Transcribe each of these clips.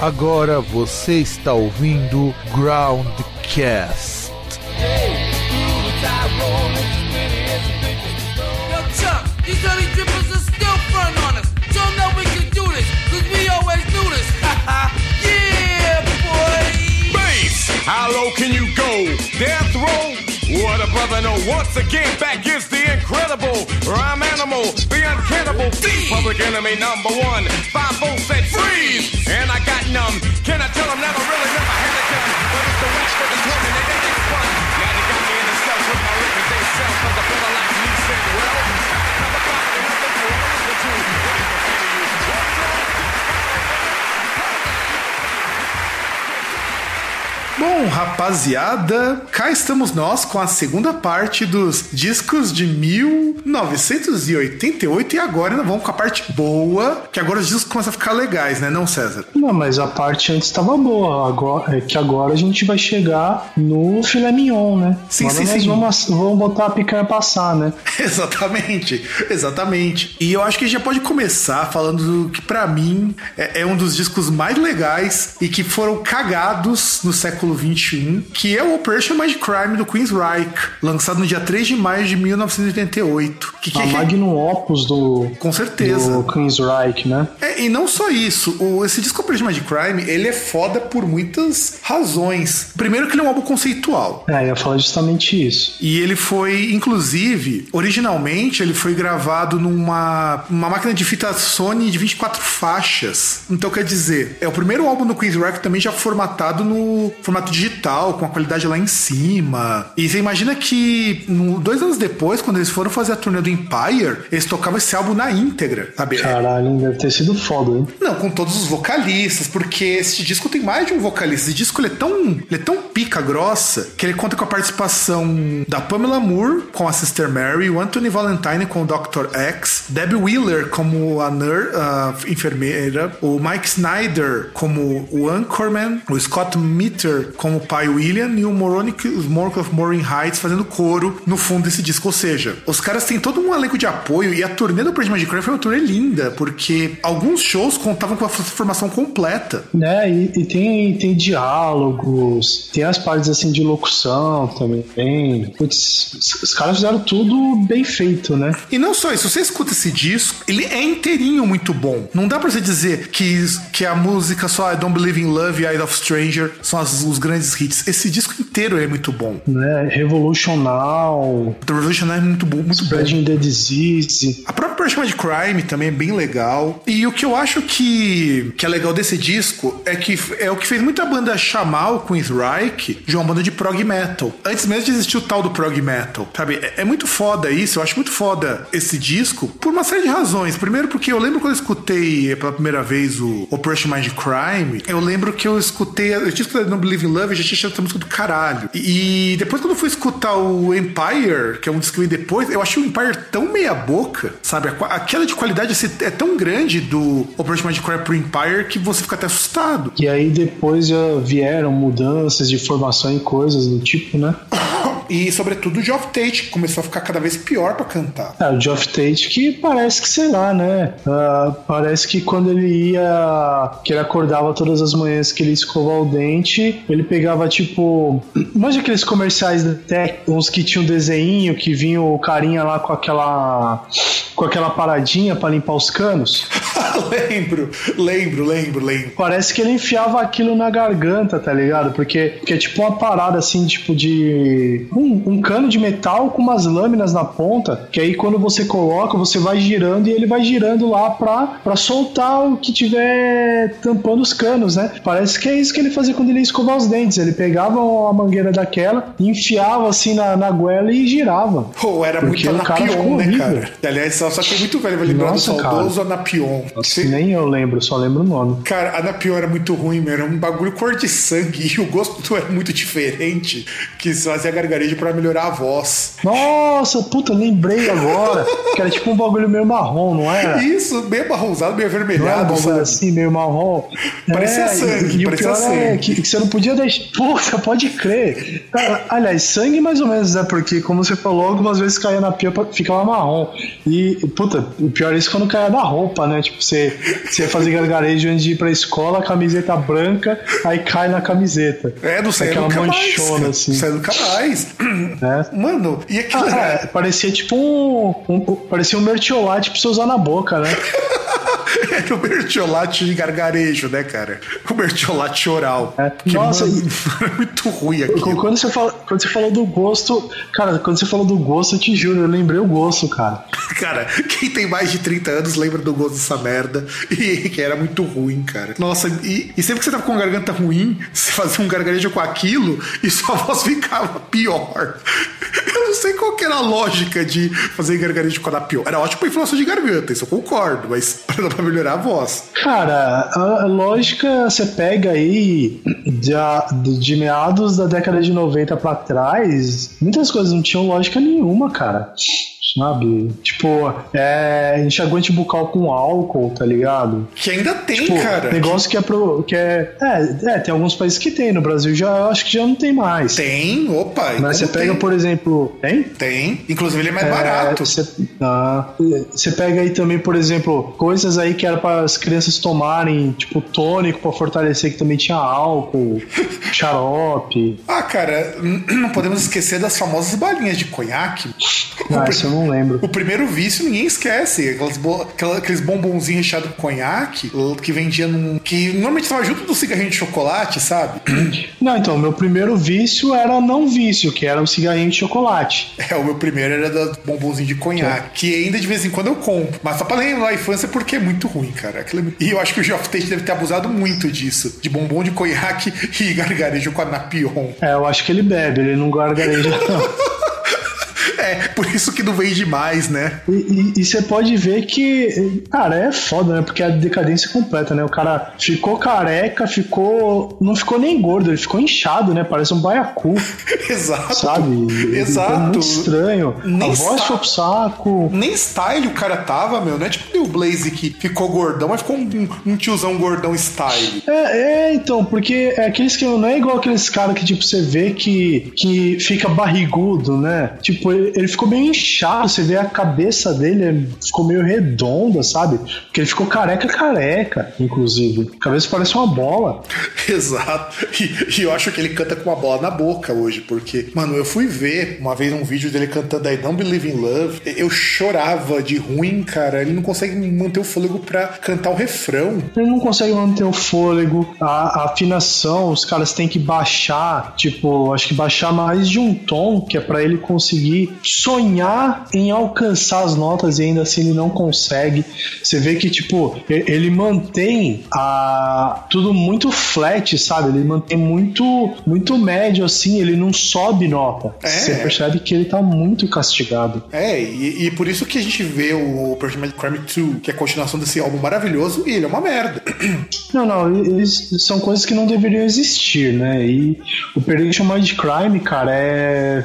Agora você está ouvindo Groundcast. Yo, Chuck, these honey drippers are still front on us. So know we can do this, cause we always do this. yeah, boy. Bass, how low can you go? Death row? What a brother no, Once again, back is the incredible rhyme animal, the uncannibal thief, public enemy number one. Five volts said freeze, and I got numb. Can I tell him never really Bom, rapaziada, cá estamos nós com a segunda parte dos discos de 1988 e agora ainda vamos com a parte boa, que agora os discos começam a ficar legais, né, não, César? Não, mas a parte antes estava boa. Agora, é que agora a gente vai chegar no filé mignon, né? Sim, agora sim, nós sim. Vamos, vamos botar a picanha passar, né? Exatamente, exatamente. E eu acho que a gente já pode começar falando do que pra mim é, é um dos discos mais legais e que foram cagados no século XXI, que é o Operation Mind Crime do Queensryche, lançado no dia 3 de maio de 1988. Que, que, a que- magnum opus do, com certeza. do Queensryche, né? É, e não só isso, o, esse disco Operation Mind Crime, ele é foda por muitas razões. Primeiro que ele é um álbum conceitual. É, eu ia falar justamente isso. E ele foi, inclusive, originalmente ele foi gravado numa uma máquina de fita Sony de 24 faixas. Então quer dizer, é o primeiro álbum do Queen's Rock também já formatado no formato digital, com a qualidade lá em cima. E você imagina que dois anos depois, quando eles foram fazer a turnê do Empire, eles tocavam esse álbum na íntegra, sabe? Caralho, deve ter sido foda, hein? Não, com todos os vocalistas, porque esse disco tem mais de um vocalista. Esse disco ele é tão, ele é tão pica grossa que ele conta com a participação da Pamela Moore com a Sister Mary, o Anthony Valentine com o Dr. X, Debbie Wheeler como a, nur, a enfermeira, o Mike Snyder como o Anchorman, o Scott Mitter como o pai William e o Moronic, os Monk of Morin Heights fazendo coro no fundo desse disco. Ou seja, os caras têm todo um elenco de apoio e a turnê do Project Magic Crime foi uma turnê linda, porque alguns shows contavam com a formação completa. Né, e, e tem, tem diálogos, tem as partes assim de locução também. Putz, os- caras fizeram tudo bem feito, né? E não só isso, você escuta esse disco, ele é inteirinho muito bom. Não dá pra você dizer que, que a música só I Don't Believe in Love e Eye of Stranger são as- os grandes hits. Esse disco inteiro é muito bom. né? Revolutional, The Revolution é muito bom, muito bom. Spreading the Disease. A própria Pershman de Crime também é bem legal. E o que eu acho que, que é legal desse disco é que é o que fez muita banda chamar o Queensryche de uma banda de prog metal. Antes mesmo de existir o tal do prog metal, sabe? É, é muito foda isso, eu acho muito foda esse disco por uma série de razões. Primeiro porque eu lembro quando eu escutei pela primeira vez o Operation Mind Crime, eu lembro que eu escutei, eu tinha escutado No Believe in Love e já tinha achado essa música do caralho. E, e depois quando eu fui escutar o Empire, que é um disco que veio depois, eu achei o Empire tão meia boca, sabe? A, queda de qualidade assim, é tão grande do Operation Mind Crime pro Empire que você fica até assustado. E aí depois já vieram mudanças de formação e coisas do tipo, né? E sobretudo o Geoff Tate, que começou a ficar cada vez pior pra cantar. É, o Geoff Tate que parece que, sei lá, né? Ah, parece que quando ele ia. que ele acordava todas as manhãs que ele escovava o dente, ele pegava tipo. Manja aqueles comerciais da Tech, uns que tinham desenho, que vinha o carinha lá com aquela. com aquela paradinha pra limpar os canos. lembro, lembro, lembro, lembro. Parece que ele enfiava aquilo na garganta, tá ligado? Porque, é tipo uma parada assim, tipo de. Um, um cano de metal com umas lâminas na ponta, que aí quando você coloca, você vai girando e ele vai girando lá pra, pra soltar o que tiver tampando os canos, né? Parece que é isso que ele fazia quando ele ia escovar os dentes. Ele pegava a mangueira daquela, enfiava assim na, na goela e girava. Pô, era Porque muito Anapion, né, cara? Aliás, só, só que é muito velho, vai lembrar do saudoso Anapion. Você- Nem eu lembro, só lembro o nome. Cara, Anapion era muito ruim, meu. Era um bagulho cor de sangue e o gosto era muito diferente. Que se fazia gargarejo pra melhorar a voz. Nossa, puta, lembrei agora. que era tipo um bagulho meio marrom, não era? Isso, meio marronzado, meio Não era um avermelhado, bagulho sabe? assim, meio marrom. Parecia É, sangue, E, o parecia pior é sangue. que, que você não podia deixar. Puta, pode crer. Ah, Aliás, sangue mais ou menos, né? Porque, como você falou, algumas vezes caía na pia, ficava marrom. E, puta, o pior é isso quando caía na roupa, né? Tipo, você, você ia fazer gargarejo antes de ir pra escola, camiseta branca, aí cai na camiseta. É, não sai Aquela manchona, mais. assim. Sai nunca mais. Né? Mano, e aquilo Ah, é, parecia tipo um, um- Parecia um mertiolate pra você usar na boca, né? Era o mertiolate de gargarejo, né, cara? O mertiolate oral. É. Que, Nossa, mano, é muito ruim aquilo. Quando você, fala, quando você falou do gosto. Cara, quando você falou do gosto, eu te juro, eu lembrei o gosto, cara. Cara, quem tem mais de 30 anos lembra do gosto dessa merda. E que era muito ruim, cara. Nossa, e, e sempre que você tava com uma garganta ruim, você fazia um gargarejo com aquilo e sua voz ficava pior. Eu sei qual que era a lógica de fazer gargarejo com a pior. Era ótimo pra inflamação de garganta, isso eu concordo, mas pra melhorar a voz. Cara, a, lógica você pega aí de, de meados da década de 90 pra trás, muitas coisas não tinham lógica nenhuma, cara. Sabe? Tipo, é, enxaguante bucal com álcool, tá ligado? Que ainda tem, Tipo, cara. negócio que é pro. Que é, é, é, tem alguns países que tem, no Brasil já eu acho que já não tem mais. Tem, opa. Mas você pega, tem? por exemplo. Tem? Tem. Inclusive ele é mais É, barato. Você, ah, pega aí também, por exemplo, coisas aí que era para as crianças tomarem, tipo tônico pra fortalecer, que também tinha álcool, xarope. Ah, cara, não podemos esquecer das famosas balinhas de conhaque. Ah, isso eu não lembro. O primeiro vício ninguém esquece. Aquelas bo- aqueles bombonzinhos recheados com conhaque que vendia num. que normalmente tava junto do cigarrinho de chocolate, sabe? Não, então, meu primeiro vício era não vício, que era o cigarrinho de chocolate. É, o meu primeiro era da bombonzinho de conhaque. Que ainda de vez em quando eu compro. Mas só pra lembrar a infância porque é muito ruim, cara. Aquilo é E eu acho que o Geoff Tate deve ter abusado muito disso. De bombom de conhaque e gargarejo com a Napion. É, eu acho que ele bebe, ele não gargareja, não. É, por isso que não vende mais, né? E- você pode ver que, cara, é foda, né? Porque a decadência completa, né? O cara ficou careca, ficou. Não ficou nem gordo, ele ficou inchado, né? Parece um baiacu, Exato. sabe? Exato. É muito estranho. Nem a voz foi pro saco. Nem style o cara tava, meu. Não é tipo o Blaze que ficou gordão, mas ficou um, um tiozão gordão style. É, é, então, porque é aqueles que não é igual aqueles caras que, tipo, você vê que, que fica barrigudo, né? Tipo, ele, ele ficou meio inchado, você vê a cabeça dele ficou meio redonda, sabe? Porque ele ficou careca, careca, inclusive. A cabeça parece uma bola. Exato. E, e eu acho que ele canta com uma bola na boca hoje, porque, mano, eu fui ver uma vez um vídeo dele cantando I Don't Believe in Love. Eu chorava de ruim, cara. Ele não consegue manter o fôlego pra cantar o refrão. Ele não consegue manter o fôlego, a, a afinação, os caras têm que baixar, tipo, acho que baixar mais de um tom, que é pra ele conseguir sonhar em alcançar as notas e ainda assim ele não consegue. Você vê que, tipo, ele mantém a, tudo muito flat, sabe? Ele mantém muito, muito médio assim, ele não sobe nota. É. Você percebe que ele tá muito castigado. É, e, e por isso que a gente vê o Perfect Crime 2, que é a continuação desse álbum maravilhoso, e ele é uma merda. Não, não, eles são coisas que não deveriam existir, né? E o Operation Mind Crime, cara, é.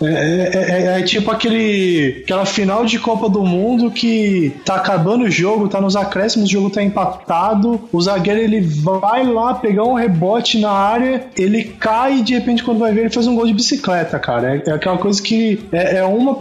É, é- é- é tipo aquele aquela final de Copa do Mundo que tá acabando o jogo, tá nos acréscimos, o jogo tá empatado, o zagueiro ele vai lá pegar um rebote na área, ele cai e de repente quando vai ver ele faz um gol de bicicleta, cara. É, é aquela coisa que é, é uma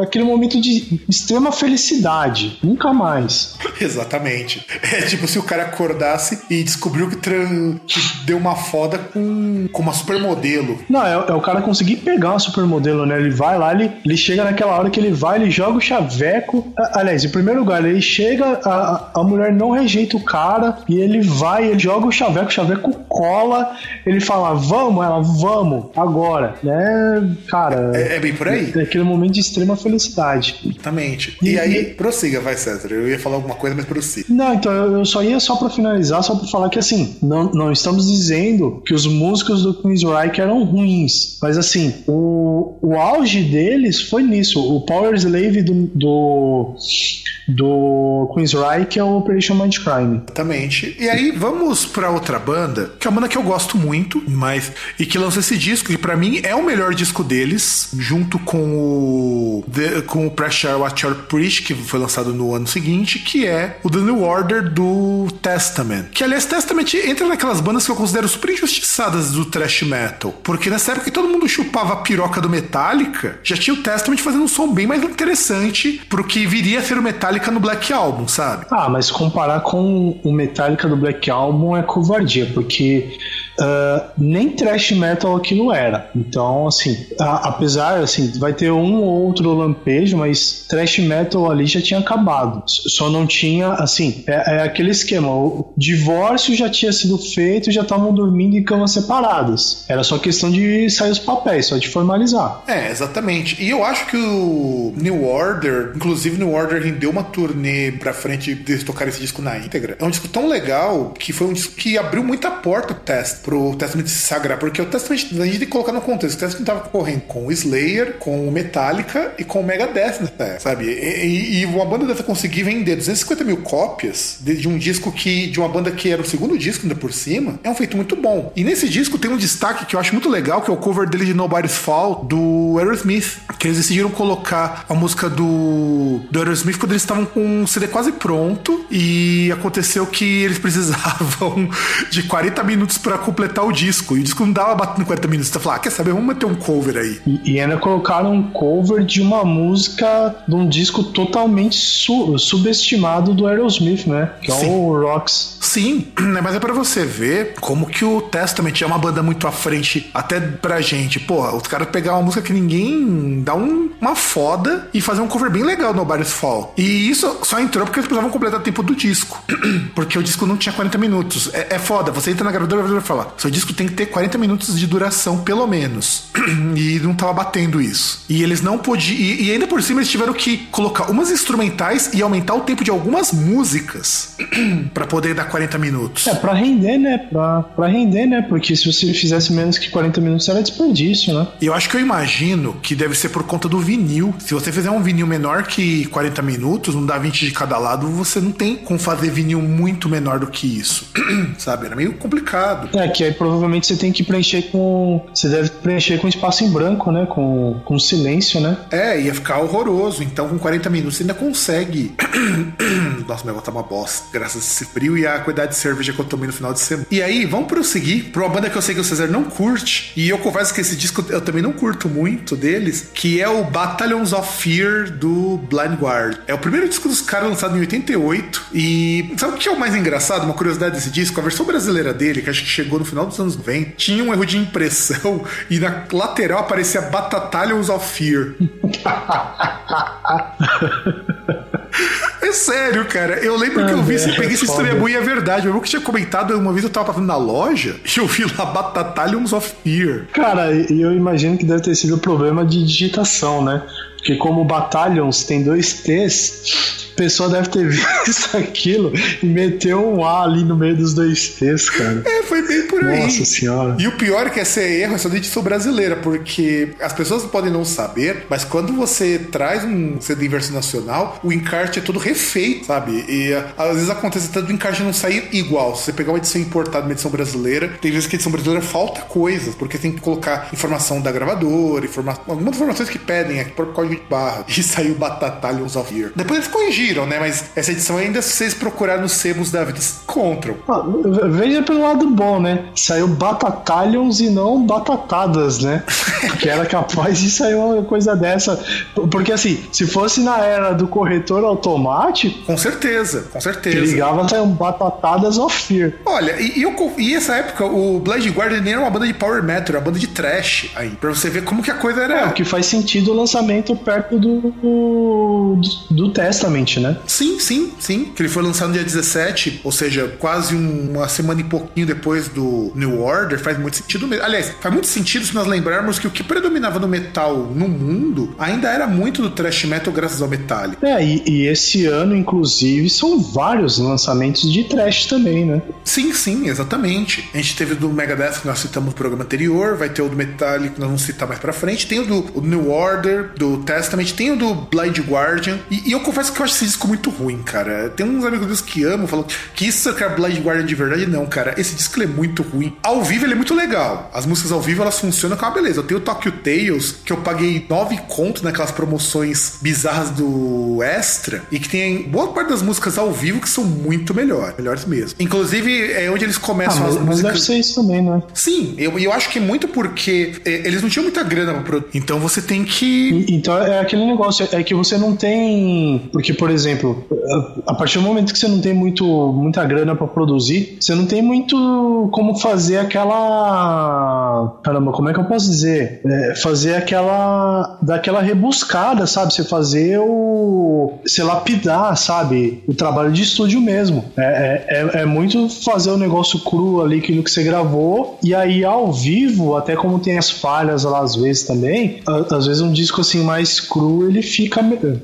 é aquele momento de extrema felicidade, nunca mais. Exatamente. É tipo se o cara acordasse e descobriu que, tran- que deu uma foda com, com uma supermodelo. Não, é, é o cara conseguir pegar uma supermodelo, né? Ele vai lá, ele, ele chega naquela hora que ele vai, ele joga o chaveco. A- Aliás, em primeiro lugar, ele chega, a, a mulher não rejeita o cara, e ele vai, ele joga o chaveco, o chaveco cola, ele fala, vamos, ela, vamos, agora. Né, cara, É, é bem por aí. é aquele momento de extrema felicidade. Exatamente. E, E- aí, prossiga, vai, César. Eu ia falar alguma coisa, mas prossiga. Não, então eu só ia só pra finalizar, só pra falar que assim, não, não estamos dizendo que os músicos do Queensryche eram ruins, mas assim, o, o auge deles foi nisso. O Power Slave do, do, do Queensryche é o Operation Mindcrime. Exatamente. E aí, vamos pra outra banda, que é uma banda que eu gosto muito, mas e que lançou esse disco, que pra mim é o melhor disco deles, junto com o The- com o Pressure What Your Preach, que foi lançado no ano seguinte, que é o The New Order do Testament. Que aliás, Testament entra naquelas bandas que eu considero super injustiçadas do thrash metal, porque nessa época todo mundo chupava a piroca do Metallica, já tinha o Testament fazendo um som bem mais interessante pro que viria a ser o Metallica no Black Album, sabe? Ah, mas comparar com o Metallica do Black Album é covardia, porque uh, nem thrash metal aquilo era. Então, assim, a, apesar, assim, vai ter um ou outro lampejo, mas thrash metal ali já tinha acabado. Só não tinha, assim, é, é aquele esquema. O divórcio já tinha sido feito, já estavam dormindo em camas separadas. Era só questão de sair os papéis, só de formalizar. É, exatamente. E eu acho que o New Order, inclusive New Order rendeu uma turnê pra frente de tocar esse disco na íntegra. É um disco tão legal que foi um disco que abriu muita porta pro teste pro Testament sagrar, porque o Testament, a gente tem que colocar no contexto, o Testament tava correndo com o Slayer, com o Metallica e com o Megadeth nessa sabe? E, e, e, uma banda dessa conseguir vender 250 mil cópias de, de, um disco que, de uma banda que era o segundo disco ainda por cima, é um feito muito bom. E nesse disco tem um destaque que eu acho muito legal, que é o cover dele de Nobody's Fall, do Aerosmith, que eles decidiram colocar a música do, do Aerosmith quando eles estavam com um CD quase pronto e aconteceu que eles precisavam de 40 minutos para completar o disco. E o disco não dava batendo 40 minutos. Você fala, ah, quer saber? Vamos meter um cover aí. E, e ainda colocaram um cover de uma música de um disco totalmente su subestimado do Aerosmith, né? Que Sim. é o Rocks. Sim, mas é para você ver como que o Testament é uma banda muito à frente, até pra gente. Pô, os caras pegar uma música que ninguém dá um, uma foda e fazer um cover bem legal no Nobody's Fall. E isso só entrou porque eles precisavam completar o tempo do disco. porque o disco não tinha 40 minutos. É, é foda, você entra na gravadora e vai seu disco tem que ter 40 minutos de duração, pelo menos. e não tava batendo isso. E eles não podiam. E, e ainda por cima eles tiveram que colocar umas instrumentais e aumentar o tempo de algumas músicas para poder dar 40 minutos. É, pra render, né? Pra, pra render, né? Porque se você fizesse menos que 40 minutos era desperdício, né? Eu acho que eu imagino que deve ser por conta do vinil. Se você fizer um vinil menor que 40 minutos, não dá 20 de cada lado, você não tem como fazer vinil muito menor do que isso. Sabe? Era meio complicado. É, que aí provavelmente você tem que preencher com. Você deve preencher com espaço em branco, né? Com, com silêncio, né? É, ia ficar horroroso. Então, com 40 minutos, você ainda consegue. Nossa, meu tá uma bosta. Graças a esse frio e a quantidade de cerveja que eu tomei no final de semana. E aí, vamos prosseguir pra uma banda que eu sei que o César não curte. E eu confesso que esse disco eu também não curto muito deles, que é o Battalions of Fear do Blind Guard. É o primeiro disco dos caras lançado em 88. E sabe o que é o mais engraçado? Uma curiosidade desse disco? A versão brasileira dele, que acho que chegou no final dos anos 90, tinha um erro de impressão e na lateral aparecia Battalions of Fear. É sério, cara. Eu lembro ah, que eu vi, é, peguei esse estrebu e é verdade. Eu que tinha comentado uma vez eu tava passando na loja e eu vi lá Battalions of Fear. Cara, e eu imagino que deve ter sido problema de digitação, né? Porque como Battalions tem dois T's, pessoa deve ter visto aquilo e meteu um A ali no meio dos dois T's, cara. É, foi bem por aí. Nossa senhora. E o pior é que esse erro é só de edição brasileira, porque as pessoas podem não saber, mas quando você traz um CD em versão nacional, o encarte é todo refeito, sabe? E às vezes acontece tanto do encarte não sair igual. Se você pegar uma edição importada, uma edição brasileira, tem vezes que a edição brasileira falta coisas, porque tem que colocar informação da gravadora, informa... algumas informações que pedem aqui por código barra. E saiu Batatalhons of Here. Depois eles corrigiram né? Mas essa edição ainda, se vocês procurarem nos sebos da vida, encontram. Ah, veja pelo lado bom, né? Saiu Batatalhons e não Batatadas, né? que era capaz de sair uma coisa dessa. Porque assim, se fosse na era do corretor automático. Com certeza, com certeza. Ligava saiu Batatadas of Fear. Olha, e, e, eu, e essa época, o Blade Guardian nem era uma banda de power metal, era uma banda de trash aí. Pra você ver como que a coisa era. É, o que faz sentido o lançamento perto do, do, do Testament, né? Sim, sim, sim. Que ele foi lançado no dia 17, ou seja, quase um, uma semana e pouquinho depois do New Order. Faz muito sentido mesmo. Aliás, faz muito sentido se nós lembrarmos que o que predominava no metal no mundo ainda era muito do thrash metal graças ao Metallica. É, e, e esse ano, inclusive, são vários lançamentos de thrash também, né? Sim, sim, exatamente. A gente teve do Megadeth que nós citamos no programa anterior, vai ter o do Metallica que nós vamos citar mais pra frente, tem o do o New Order, do Testament, tem o do Blind Guardian. E, e eu confesso que eu acho esse disco muito ruim, cara. Tem uns amigos meus que amam, falam que isso é é Blind Guardian de verdade. Não, cara. Esse disco é muito ruim. Ao vivo ele é muito legal. As músicas ao vivo elas funcionam com uma beleza. Eu tenho o Tokyo Tales, que eu paguei nove contos naquelas promoções bizarras do Extra, e que tem boa parte das músicas ao vivo que são muito melhor, melhores mesmo. Inclusive, é onde eles Ah, começam mas, as mas deve músicas. ser isso também, né? Sim, eu, eu acho que é muito porque é, eles não tinham muita grana pra produzir. Então você tem que. Então é aquele negócio, é que você não tem. Porque, por exemplo, a partir do momento que você não tem muito, muita grana pra produzir, você não tem muito como fazer aquela. Caramba, como é que eu posso dizer? É, fazer aquela. daquela rebuscada, sabe? Você fazer o. Você lapidar, sabe? O trabalho de estúdio mesmo. É, é, é- é muito fazer o negócio cru ali, aquilo que você gravou, e aí ao vivo, até como tem as falhas lá às vezes também, às vezes um disco assim mais cru ele fica.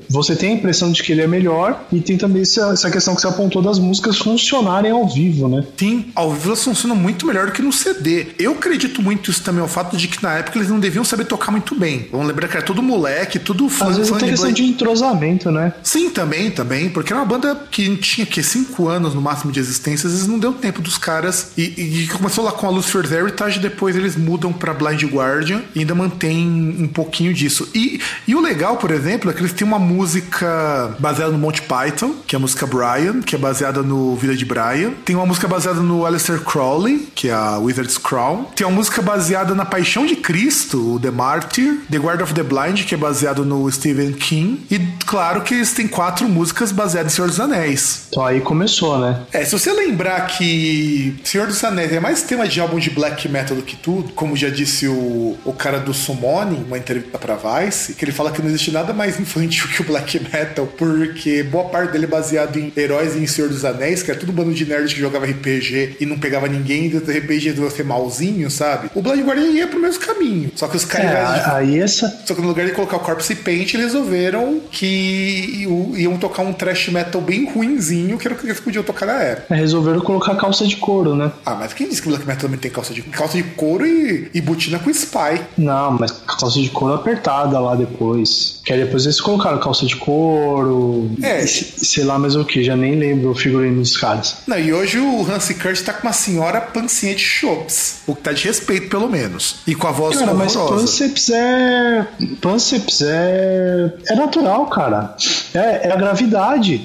Você tem a impressão de que ele é melhor, e tem também essa, questão que você apontou das músicas funcionarem ao vivo, né? Sim, ao vivo elas funcionam muito melhor do que no CD. Eu acredito muito isso também ao fato de que na época eles não deviam saber tocar muito bem. Vamos lembrar que era tudo moleque, tudo fã, Às vezes fã até de questão de entrosamento, né? Sim, também, também, porque era uma banda que tinha que cinco anos no máximo de existência, às vezes não deu tempo dos caras. E, e- começou lá com a Lucifer's Heritage, depois eles mudam pra Blind Guardian e ainda mantém um pouquinho disso. E, e o legal, por exemplo, é que eles têm uma música baseada no Monty Python, que é a música Brian, que é baseada no Vida de Brian. Tem uma música baseada no Aleister Crowley, que é a Wizard's Crown. Tem uma música baseada na Paixão de Cristo, o The Martyr. The Guard of the Blind, que é baseado no Stephen King. E claro que eles têm quatro músicas baseadas em Senhor dos Anéis. Então aí começou, né? É, se você lembrar que Senhor dos Anéis é mais tema de álbum de black metal do que tudo, como já disse o, o cara do Summoning, uma entrevista pra Vice, que ele fala que não existe nada mais infantil que o black metal, porque boa parte dele é baseado em heróis e em Senhor dos Anéis, que é tudo bando de nerds que jogava RPG e não pegava ninguém, e do RPG de você malzinho, sabe? O Blind Guardian ia pro mesmo caminho. Só que os É, caras. a- aí essa. Só que no lugar de colocar o Corpse Paint, eles resolveram que iam tocar um thrash metal bem ruinzinho, que era o que eles podiam tocar na época. é, Resolveram colocar calça de couro, né? Ah, mas quem disse que o black metal também tem calça de calça de couro e, e botina com spy? Não, mas calça de couro apertada lá depois. Que aí depois eles colocaram calça de couro. É. se- sei lá mais o que, já nem lembro o figurino dos caras. Não, e hoje o Hansi Kurt tá com uma senhora pancinha de chops. O que tá de respeito, pelo menos. E com a voz Cara, mas horrorosa. Pânceps é. Pânceps é. É natural, cara. É, é a gravidade.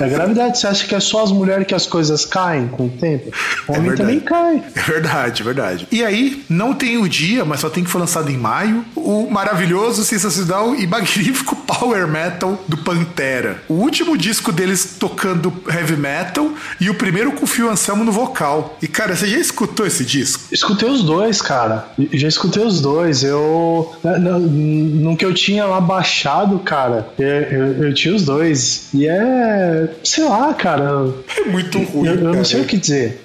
É a gravidade. Você acha que é só as mulheres que as coisas caem com o tempo? O homem verdade. também cai. É verdade, verdade. E aí, não tem o dia, mas só tem que foi lançado em maio, o maravilhoso, sensacional e magnífico Power Metal do Pantera. O último disco deles tocando heavy metal e o primeiro com o Phil Anselmo no vocal. E cara, você já escutou esse disco? Escutei os dois, cara. Já escutei os dois. Eu. na- na- No que eu tinha lá baixado, cara, eu, eu- eu tinha os dois. E é. Sei lá, cara. É muito ruim. Eu, eu não sei o que dizer.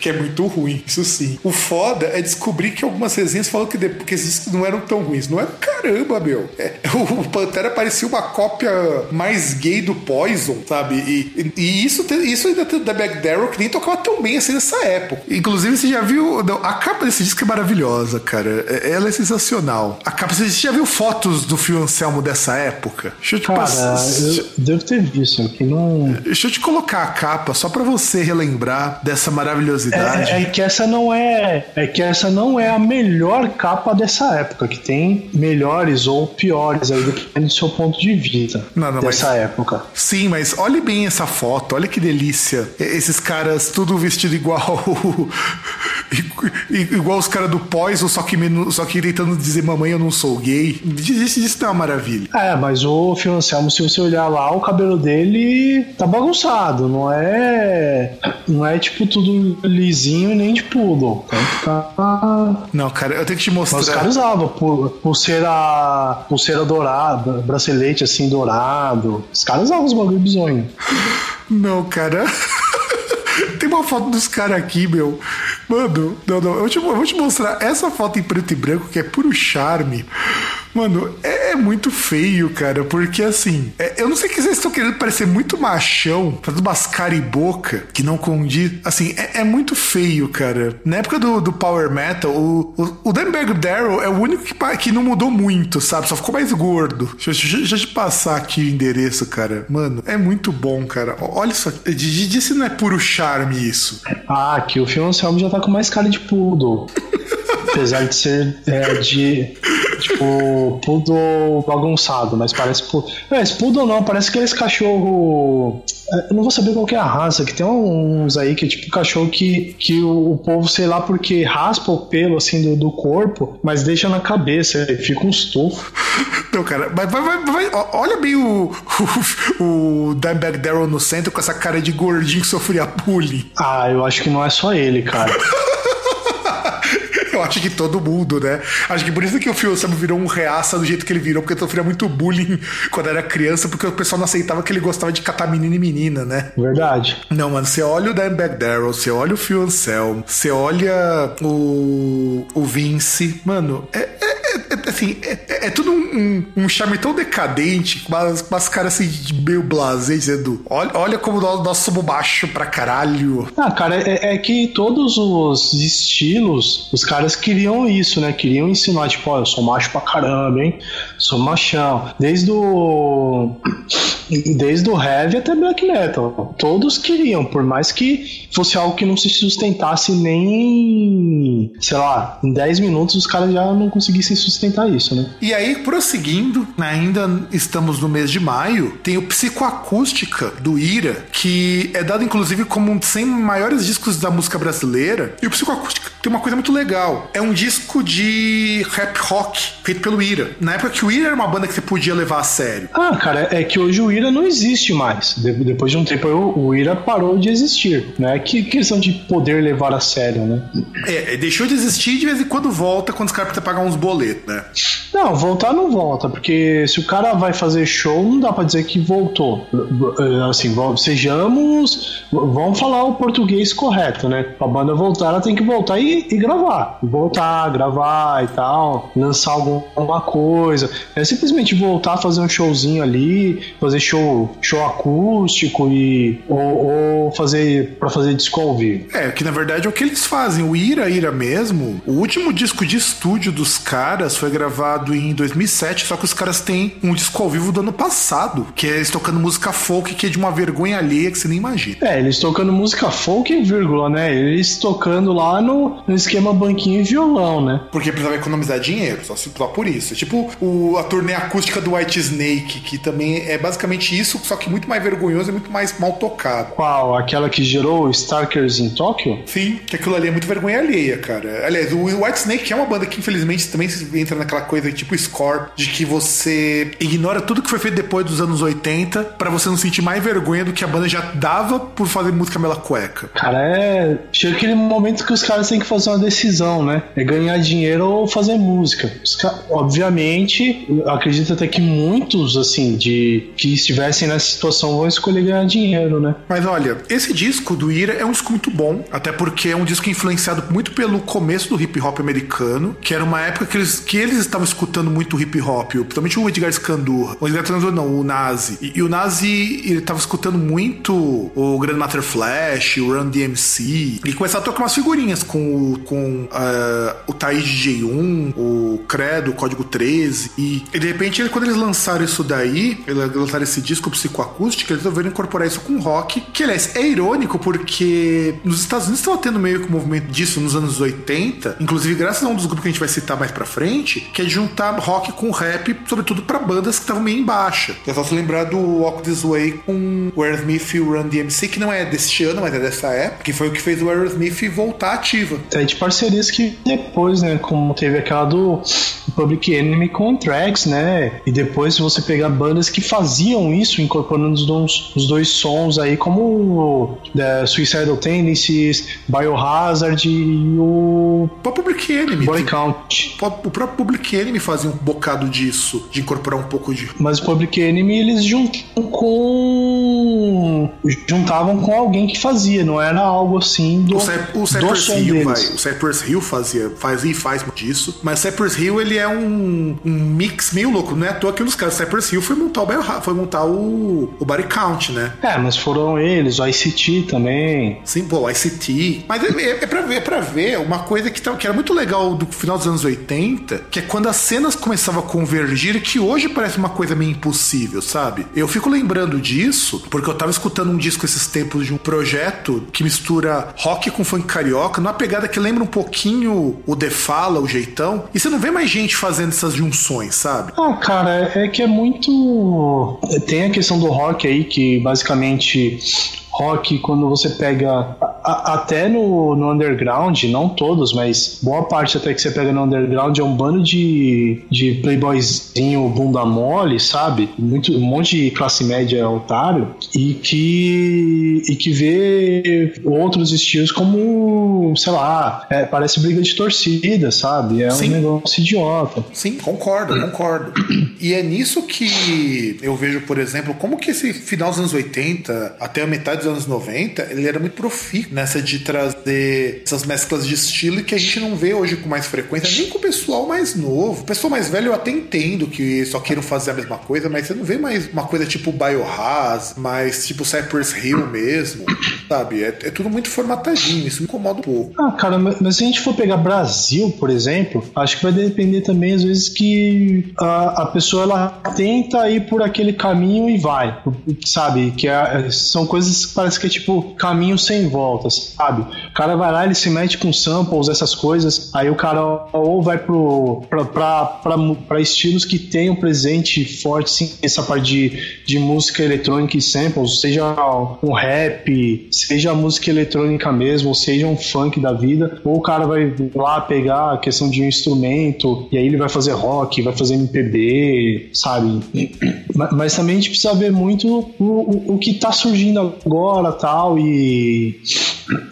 que é muito ruim, isso sim. O foda é descobrir que algumas resenhas falam que, de- que esses discos não eram tão ruins. Não é caramba, meu. É, o Pantera parecia uma cópia mais gay do Poison, sabe? E, e isso, isso ainda tem da Back Darrow que nem tocava tão bem assim nessa época. Inclusive, você já viu. não, a capa desse disco é maravilhosa, cara. É- Ela é sensacional. A capa, você já viu fotos do Fio Anselmo dessa época? Deixa eu te Cara, passar. eu devo ter visto, que não. Deixa eu te colocar a capa só pra você relembrar dessa maravilhosidade. É, é que essa não é, é que essa não é a melhor capa dessa época, que tem melhores ou piores aí do seu ponto de vista Não, não, dessa mas- época. Sim, mas olhe bem essa foto, olha que delícia. Esses caras tudo vestido igual. igual os caras do Poison, só que, menos- só que tentando dizer mamãe eu não sou gay. Isso, isso é uma maravilha. É, mas o Phil Anselmo, se você olhar lá, o cabelo dele tá bagunçado, não é. Não é tipo tudo lisinho nem de poodle. Então tá. Não, cara, eu tenho que te mostrar. Mas os caras usavam pu- pulseira, pulseira dourada, bracelete assim dourado. Os caras usavam os bagulho bizonho. Não, cara. Tem uma foto dos caras aqui, meu. Mano, não, não. Eu, te- eu vou te mostrar essa foto em preto e branco, que é puro charme. Mano, é, é muito feio, cara, porque assim, é, eu não sei que vocês estão querendo parecer muito machão, fazendo umas boca que não condiz. Assim, é, é, muito feio, cara. Na época do, do Power Metal, o, o, o Darrell é o único que, que não mudou muito, sabe? Só ficou mais gordo. Deixa, deixa, deixa eu te passar aqui o endereço, cara. Mano, é muito bom, cara. Olha só, disse não é puro charme isso. Ah, aqui o Fion Anselmo já tá com mais cara de poodle. Apesar de ser é, de. Tipo, poodle bagunçado, mas parece. É, esse poodle não, parece aqueles cachorro. É, eu não vou saber qual é a raça, que tem uns aí que é tipo cachorro que, que o, o povo, sei lá, porque raspa o pelo assim do, do corpo, mas deixa na cabeça, e fica um estufo. Não, cara, vai, vai, vai, vai, olha bem o, o, o Dimebag Darrell no centro com essa cara de gordinho que sofria bullying. Ah, eu acho que não é só ele, cara. Eu acho que todo mundo, né? Acho que por isso que o Phil Sam virou um reaça do jeito que ele virou, porque ele sofria muito bullying quando era criança, porque o pessoal não aceitava que ele gostava de catar menina e menina, né? Verdade. Não, mano, você olha o Dimebag Darrell, você olha o Phil Anselmo, você olha o, o Vince, mano, é, é é, assim, é, é, é tudo um, um, um, charme tão decadente, com umas, umas caras assim de meio blasé, dizendo: olha, olha como nós, nós somos baixo pra caralho. Ah, cara, é, é, que todos os estilos, os caras queriam isso, né? Queriam ensinar, tipo, ó, eu sou macho pra caramba, hein? Sou machão. Desde o. Desde o heavy até black metal. Todos queriam, por mais que fosse algo que não se sustentasse nem. sei lá, em 10 minutos os caras já não conseguissem sustentar isso, né? E aí, prosseguindo, ainda estamos no mês de maio, tem o Psicoacústica do Ira, que é dado inclusive como um dos 100 maiores discos da música brasileira. E o Psicoacústica tem uma coisa muito legal. É um disco de rap rock feito pelo Ira. Na época que o Ira era uma banda que você podia levar a sério. Ah, cara, é que hoje o Ira não existe mais. depois de um tempo o Ira parou de existir, né? Que questão de poder levar a sério, né? É, deixou de existir e de vez em quando volta quando os caras precisam pagar uns boletos né? Não, voltar não volta, porque se o cara vai fazer show, não dá pra dizer que voltou. Assim, sejamos. Vamos falar o português correto, né? Pra banda voltar, ela tem que voltar e, e gravar. Voltar, gravar e tal, lançar alguma coisa. É simplesmente voltar, fazer um showzinho ali, fazer show, show acústico e. ou, ou fazer. pra fazer disco ao vivo. É, que na verdade é o que eles fazem. O Ira Ira mesmo, o último disco de estúdio dos caras foi gravado em 2007, só que os caras têm um disco ao vivo do ano passado, que é eles tocando música folk, que é de uma vergonha alheia que você nem imagina. É, eles tocando música folk, vírgula, né? Eles tocando lá no, no esquema banquinho e violão, né? Porque precisava economizar dinheiro, só, só por isso. Tipo o, a turnê acústica do White Snake, que também é basicamente isso, só que muito mais vergonhoso e muito mais mal tocado. Qual? Aquela que gerou Starkers em Tóquio? Sim, que aquilo ali é muito vergonha alheia, cara. Aliás, o White Snake, é uma banda que infelizmente também entra naquela coisa tipo Scorp, de que você ignora tudo que foi feito depois dos anos 80 para você não sentir mais vergonha do que a banda já dava por fazer música mela cueca. Cara, é. Chega aquele momento que os caras têm que fazer uma decisão, né? É ganhar dinheiro ou fazer música. Ca... Obviamente, acredito até que muitos, assim, de que estivessem nessa situação vão escolher ganhar dinheiro, né? Mas olha, esse disco do Ira é um disco muito bom, até porque é um disco influenciado muito pelo começo do hip hop americano, que era uma época que eles, que eles estavam escutando muito hip hop, principalmente o Edgar Scandur. O Edgar Scandur não, o Nazi. E, e o Nazi, ele estava escutando muito o Grandmaster Flash, o Run DMC, e começaram a tocar umas figurinhas com, com uh, o Taí DJ1, o Credo, o Código 13. E, e de repente, quando eles lançaram isso daí, eles lançaram esse disco psicoacústico, eles resolveram incorporar isso com rock, que aliás é irônico porque nos Estados Unidos estava tendo meio que um movimento disso nos anos 80, inclusive graças a um dos grupos que a gente vai citar mais pra frente, que é de juntar rock com rap, sobretudo para bandas que estavam meio em baixa. É só se lembrar do Walk This Way com o Aerosmith e o Run DMC, que não é deste ano, mas é dessa época, que foi o que fez o Aerosmith voltar ativa. É de parcerias que depois, né, como teve aquela do Public Enemy com Tracks, né, e depois você pegar bandas que faziam isso, incorporando os dois, os dois sons aí, como The Suicidal Tendencies, Biohazard e o... O Public Enemy. Boy Count. O próprio Public Enemy fazia um bocado disso, de incorporar um pouco de. Mas o Public Enemy eles juntam com juntavam com alguém que fazia, não era algo assim do. O, Cy- o Cypress Hill, vai, o Cypress Hill fazia, fazia e faz muito disso, mas Cypress Hill ele é um, um mix meio louco, não é à toa que um dos caras Cypress Hill foi montar o Biohazard, foi montar o, o Body Count, né? É, mas foram eles, o ICT também. Sim, pô, ICT. Mas é, é, é pra ver, é pra ver uma coisa que, tá- que era muito legal do final dos anos 80, que é quando as cenas começavam a convergir que hoje parece uma coisa meio impossível, sabe? Eu fico lembrando disso porque eu tava escutando um disco esses tempos de um projeto que mistura rock com funk carioca, numa pegada que lembra um pouquinho o The Fala, o jeitão, e você não vê mais gente fazendo essas junções, sabe? Ah, cara, é, é que é muito. Tem a questão do rock aí, que basicamente rock, quando você pega a- a- até no, no underground, não todos, mas boa parte até que você pega no underground é um bando de, de playboyzinho bunda mole, sabe? Muito, um monte de classe média otário e que, e que vê outros estilos como, sei lá, é, parece briga de torcida, sabe? É Sim. um negócio idiota. Sim, concordo, concordo. E é nisso que eu vejo, por exemplo, como que esse final dos anos 80 até a metade dos anos 90, ele era muito profícuo nessa de trazer essas mesclas de estilo que a gente não vê hoje com mais frequência, nem com o pessoal mais novo. O pessoal mais velho eu até entendo que só queiram fazer a mesma coisa, mas você não vê mais uma coisa tipo Biohazard, mais tipo Cypress Hill mesmo, sabe? É, é tudo muito formatadinho, isso me incomoda um pouco. Ah, cara, mas se a gente for pegar Brasil, por exemplo, acho que vai depender também, às vezes, que a, a pessoa ela tenta ir por aquele caminho e vai, sabe? Que é- são coisas parece que é tipo caminho sem volta, sabe? O cara vai lá, ele se mete com samples, essas coisas, aí o cara ou vai pro, pra, pra, pra, pra estilos que tem um presente forte, sim, essa parte de, de música eletrônica e samples, seja um rap, seja música eletrônica mesmo, ou seja um funk da vida, ou o cara vai lá pegar a questão de um instrumento, e aí ele vai fazer rock, vai fazer MPB, sabe? Mas, mas também a gente precisa ver muito o, o, o que tá surgindo agora tal, e,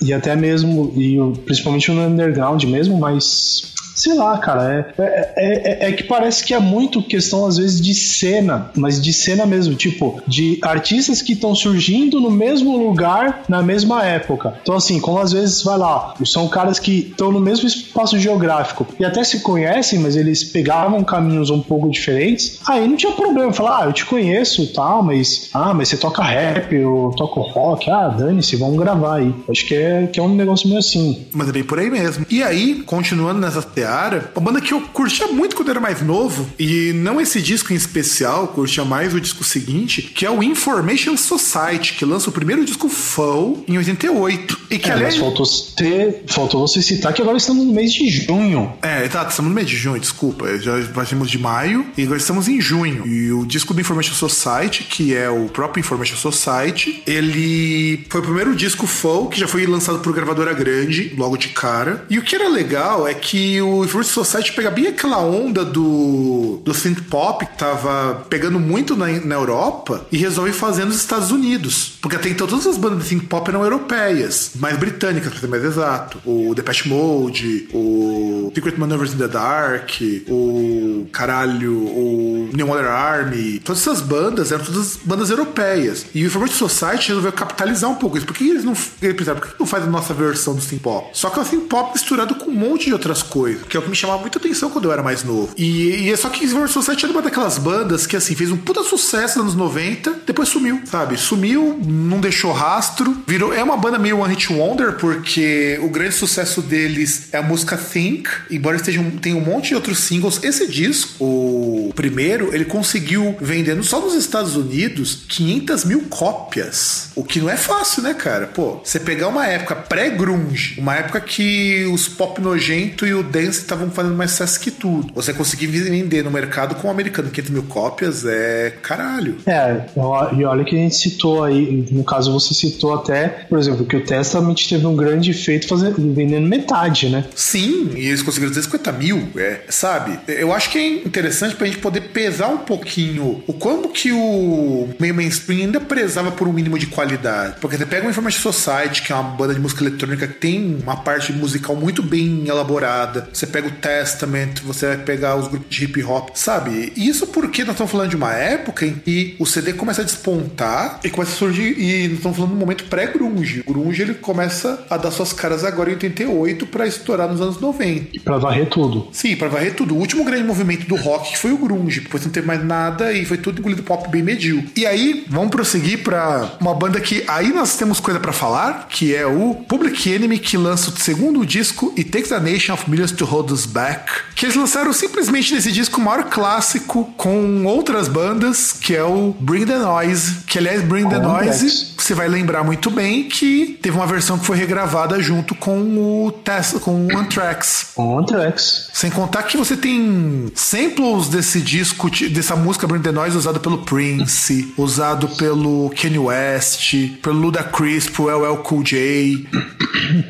e até mesmo, e principalmente no underground mesmo, mas Sei lá, cara, é, é, é, é que parece que é muito questão, às vezes, de cena, mas de cena mesmo, tipo, de artistas que estão surgindo no mesmo lugar na mesma época. Então, assim, como às vezes, vai lá, são caras que estão no mesmo espaço geográfico e até se conhecem, mas eles pegavam caminhos um pouco diferentes, aí não tinha problema, falar, ah, eu te conheço e tal, mas, ah, mas você toca rap, eu toco rock, ah, dane-se, vamos gravar aí. Acho que é, que é um negócio meio assim. Mas é bem por aí mesmo. E aí, continuando nessa seara, uma banda que eu curtia muito quando era mais novo, e não esse disco em especial, curtia mais o disco seguinte, que é o Information Society, que lança o primeiro disco Fall em 88. E que É, aliás. faltou, ter, faltou você citar que agora estamos no mês de junho. É, exato, estamos no mês de junho, desculpa. Já passamos de maio e agora estamos em junho. E o disco do Information Society, que é o próprio Information Society, ele foi o primeiro disco full que já foi lançado por gravadora grande, logo de cara. E o que era legal é que o Information Society pega bem aquela onda do, do synth pop que tava pegando muito na, na Europa e resolve fazer nos Estados Unidos. Porque até então todas as bandas de synth pop eram europeias, mais britânicas, pra ser mais exato. O Depeche Mode, o Secret Maneuvers in the Dark, o caralho, o New Order Army, todas essas bandas eram todas bandas europeias. E o Information Society resolveu capitalizar um pouco isso. Por que eles não, eles pensaram, por que não faz a nossa versão do synth pop? Só que é o synth pop misturado com um monte de outras coisas, que é o que me chamava muita atenção quando eu era mais novo. E, e é só que Information Society era uma daquelas bandas que assim fez um puta sucesso nos anos 90, depois sumiu, sabe? Sumiu, não deixou rastro, virou é uma banda meio one hit wonder porque o grande sucesso deles é a música Think, embora estejam tem um monte de outros singles. Esse disco, o primeiro, ele conseguiu vendendo só nos Estados Unidos 500 mil cópias, o que não é fácil, né, cara? Pô, você pegar uma época pré-grunge, uma época que os pop nojento e o dance estavam fazendo mais sucesso que tudo, você conseguir vender no mercado com o americano 500 mil cópias é caralho. É, ó- e olha que a gente citou aí, no caso você citou até, por exemplo, que o Testa supostamente teve um grande efeito fazendo, vendendo metade, né? Sim, e eles conseguiram 250 mil, é, sabe? Eu acho que é interessante pra gente poder pesar um pouquinho o como que o meio mainstream ainda prezava por um mínimo de qualidade. Porque você pega uma Information Society, que é uma banda de música eletrônica que tem uma parte musical muito bem elaborada. Você pega o Testament, você vai pegar os grupos de hip hop, sabe? Isso porque nós estamos falando de uma época em que o CD começa a despontar e começa a surgir. E nós estamos falando de um momento pré-grunge. O grunge ele começa a dar suas caras agora em 88 para estourar nos anos 90. E pra varrer tudo. Sim, para varrer tudo. O último grande movimento do rock foi o grunge. Depois não teve mais nada e foi tudo engolido pop bem medíocre. E aí, vamos prosseguir para uma banda que aí nós temos coisa para falar, que é o Public Enemy, que lança o segundo disco It Takes a Nation of Millions to Hold Us Back. Que eles lançaram simplesmente nesse disco o maior clássico com outras bandas, que é o Bring the Noise. Que aliás, Bring the. Noise, você vai lembrar muito bem que teve uma versão que foi regravada junto com o Tesla, com o Anthrax. Com Anthrax. Sem contar que você tem samples desse disco, dessa música Bring the Noise usado pelo Prince, usado pelo Kanye West, pelo Ludacris, pro LL Cool J,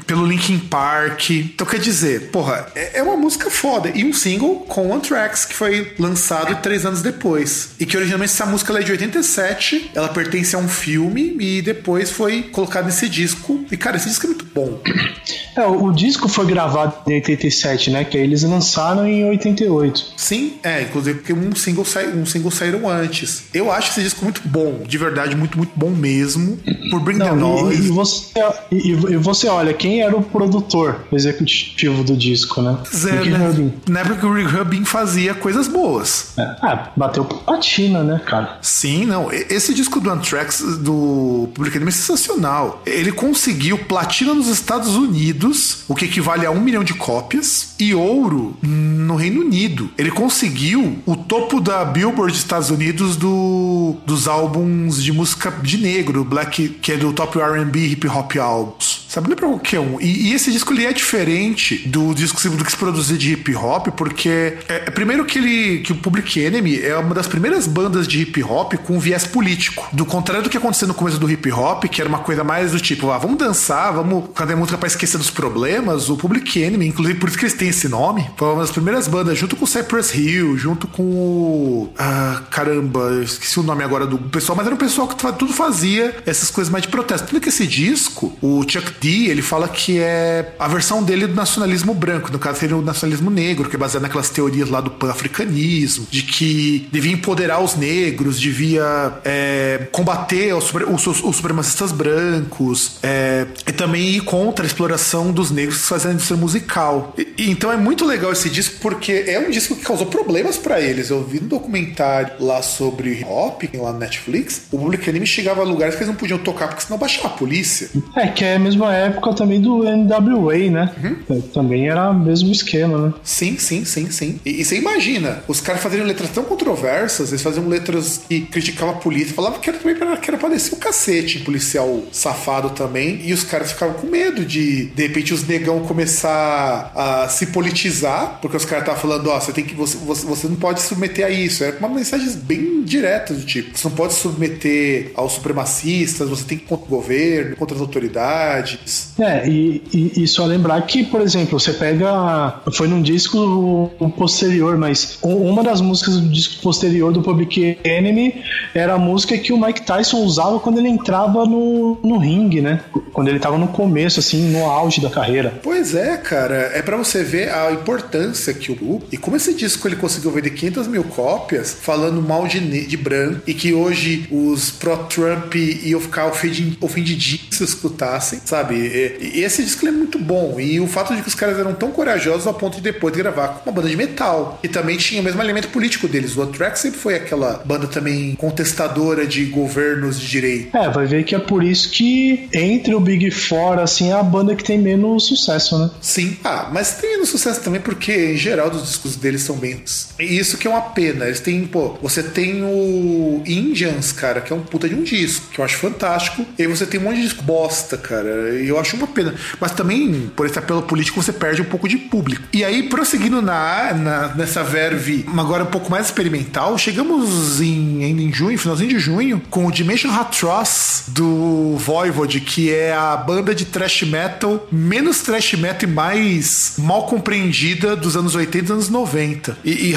pelo Linkin Park. Então quer dizer, porra, é é uma música foda. E um single com Anthrax, que foi lançado três anos depois. E que originalmente essa música é de 87, ela pertence a um filme e depois foi colocada nesse disco. E cara, esse disco é muito bom. É, o, o disco foi gravado em 87, né? Que aí eles lançaram em 88. Sim, é, inclusive porque um single, sai, um single saíram antes. Eu acho esse disco muito bom, de verdade, muito, muito bom mesmo. Por Bring the Não, e, e Noise. você, e, e você olha, quem era o produtor executivo do disco, né? Zé, né? Na época que o Rick Rubin fazia coisas boas. É, ah, bateu platina, né, cara? Sim, não. Esse disco do Anthrax do Public Enemy é sensacional. Ele conseguiu platina nos Estados Unidos, o que equivale a um milhão de cópias, e ouro no Reino Unido. Ele conseguiu o topo da Billboard dos Estados Unidos do, dos álbuns de música de negro, Black, que é do top R&B hip hop álbuns. Sabe, não é pra qualquer um. E, e esse disco ele é diferente do disco do que se produzir de hip hop, porque é, é primeiro que ele que o Public Enemy é uma das primeiras bandas de hip hop com viés político. Do contrário do que aconteceu no começo do hip hop, que era uma coisa mais do tipo, ah, vamos dançar, vamos cadê música pra esquecer dos problemas. O Public Enemy, inclusive por isso que eles têm esse nome, foi uma das primeiras bandas, junto com Cypress Hill, junto com o. Ah, caramba, esqueci o nome agora do pessoal, mas era o pessoal que tudo fazia essas coisas mais de protesto. Tudo que esse disco, o Chuck D, ele fala que é a versão dele do nacionalismo branco, no caso seria o nacionalismo negro, que é baseado naquelas teorias lá do pan-africanismo, de que devia empoderar os negros, devia é, combater os, os- os supremacistas brancos, é, e também ir contra a exploração dos negros que fazem a indústria musical. E- então é muito legal esse disco, porque é um disco que causou problemas pra eles. Eu vi um documentário lá sobre hip hop, lá no Netflix, o Public Enemy chegava a lugares que eles não podiam tocar, porque senão baixava a polícia. É, que é a mesma época também do NWA, né? Uhum. É, também era o mesmo esquema, né? Sim, sim, sim, sim. E, e você imagina, os caras fazendo letras tão controversas, eles faziam letras que criticavam a polícia, falavam que era também pra, que era pra descer o cacete, policial safado também, e os caras ficavam com medo de, de repente, os negão começar a se politizar, porque os caras estavam falando, ó, você tem que. Você, você, não pode se submeter a isso. Era uma mensagem bem direta do tipo, você não pode se submeter aos supremacistas, você tem que ir contra o governo, contra as autoridades. É, e, e, e só lembrar que, por exemplo, você pega. Foi num disco posterior, mas uma das músicas do disco posterior do Public Enemy era a música que o Mike Tyson usava quando ele entrava no, no ringue, né? Quando ele tava no começo, assim, no auge da carreira. Pois é, cara. É pra você ver a importância que o grupo. E como esse disco ele conseguiu vender 500 mil cópias falando mal de, de branco. E que hoje os pró-Trump iam ficar ofendi- ofendidinhos se escutassem, sabe? E, e esse disco ele é muito bom. E o fato de que os caras eram tão corajosos ao ponto de depois de gravar com uma banda de metal. E também tinha o mesmo elemento político deles. O Anthrax sempre foi aquela banda também contestadora de governos de direita. É, vai ver que é por isso que entre o Big Four, assim, é a banda que tem menos sucesso, né? Sim. Ah, mas tem no sucesso também porque, em geral, os discos deles são bem. E isso que é uma pena. Eles têm, pô, você tem o Indians, cara, que é um puta de um disco, que eu acho fantástico. E aí você tem um monte de disco bosta, cara. Eu acho uma pena. Mas também, por esse apelo político, você perde um pouco de público. E aí, prosseguindo na, na nessa verve, agora um pouco mais experimental, chegamos em, ainda em junho, finalzinho de junho, com o Dimension Hatross do Voivod, que é a banda de thrash metal menos thrash metal e mais mal compreendida dos anos 80 e anos 90. E, e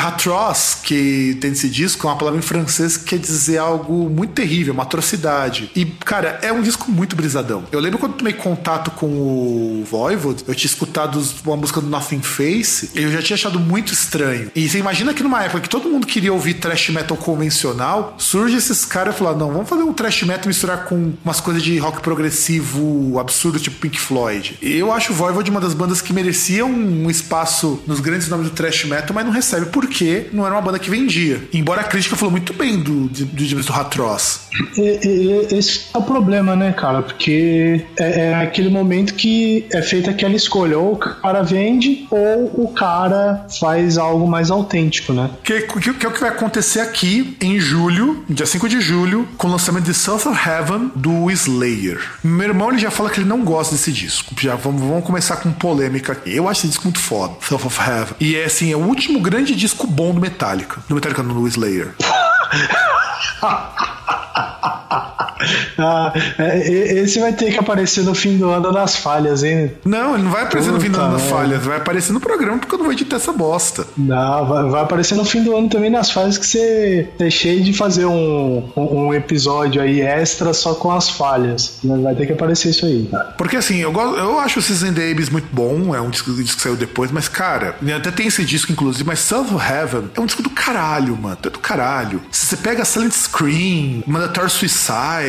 que tem esse disco, é uma palavra em francês que quer dizer algo muito terrível, uma atrocidade. E, cara, é um disco muito brisadão. Eu lembro quando tomei contato com o Voivod, eu tinha escutado uma música do Nothing Face, e eu já tinha achado muito estranho. E você imagina que numa época que todo mundo queria ouvir thrash metal convencional, surge esses caras falam: não, vamos fazer um thrash metal misturar com umas coisas de rock progressivo absurdo, tipo Pink Floyd. E eu acho o Voivod uma das bandas que mereciam um espaço nos grandes nomes do thrash metal, mas não recebe porque não era uma banda que vendia. Embora a crítica falou muito bem do, do, do, do. Esse é o problema, né, cara? Porque é, é, aquele momento que é feita aquela escolha: ou o cara vende, ou o cara faz algo mais autêntico, né? Que, que, que é o que vai acontecer aqui em julho, dia 5 de julho, com o lançamento de South of Heaven do Slayer. Meu irmão ele já fala que ele não gosta desse disco. Já vamos, vamos começar com polêmica aqui. Eu acho esse disco muito foda, South of Heaven. E é assim, é o último grande disco bom do Metallica. Do Metallica, no Slayer. ah, é, esse vai ter que aparecer no fim do ano nas falhas, hein? Não, ele não vai aparecer Puta no fim do ano nas falhas, vai aparecer no programa porque eu não vou editar essa bosta. Não, vai, vai aparecer no fim do ano também nas falhas que você deixei de fazer um, um, um, episódio aí extra só com as falhas. Vai ter que aparecer isso aí, cara. Porque assim, eu, gosto, eu acho o Season Davis muito bom, é um disco, disco que saiu depois, mas cara, até tem esse disco inclusive, mas of Heaven é um disco do caralho, mano. É do caralho. Se você pega Silent Scream, Mandatory Suicide,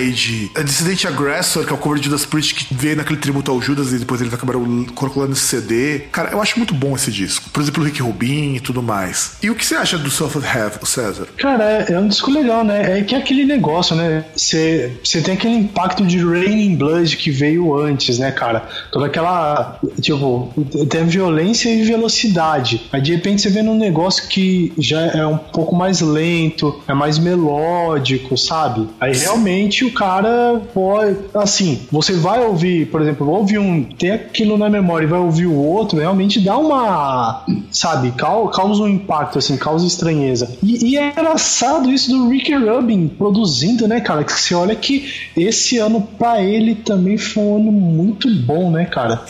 a Dissident Aggressor, que é o cover de Judas Priest que veio naquele tributo ao Judas e depois eles acabaram colocando esse CD. Cara, eu acho muito bom esse disco. Por exemplo, o Rick Rubin e tudo mais. E o que você acha do South of Heaven, César? Cara, é, é um disco legal, né? É que é aquele negócio, né? Você tem aquele impacto de Raining Blood que veio antes, né, cara? Toda aquela. Tipo, tem violência e velocidade. Aí de repente você vê num negócio que já é um pouco mais lento, é mais melódico, sabe? Aí realmente o cara pode. Assim, você vai ouvir, por exemplo, ouvir um. Tem aquilo na memória e vai ouvir o outro, realmente dá uma. Sabe? Causa um impacto, assim, causa estranheza. E, e é engraçado isso do Ricky Rubin produzindo, né, cara? Que você olha que esse ano pra ele também foi um ano muito bom, né, cara?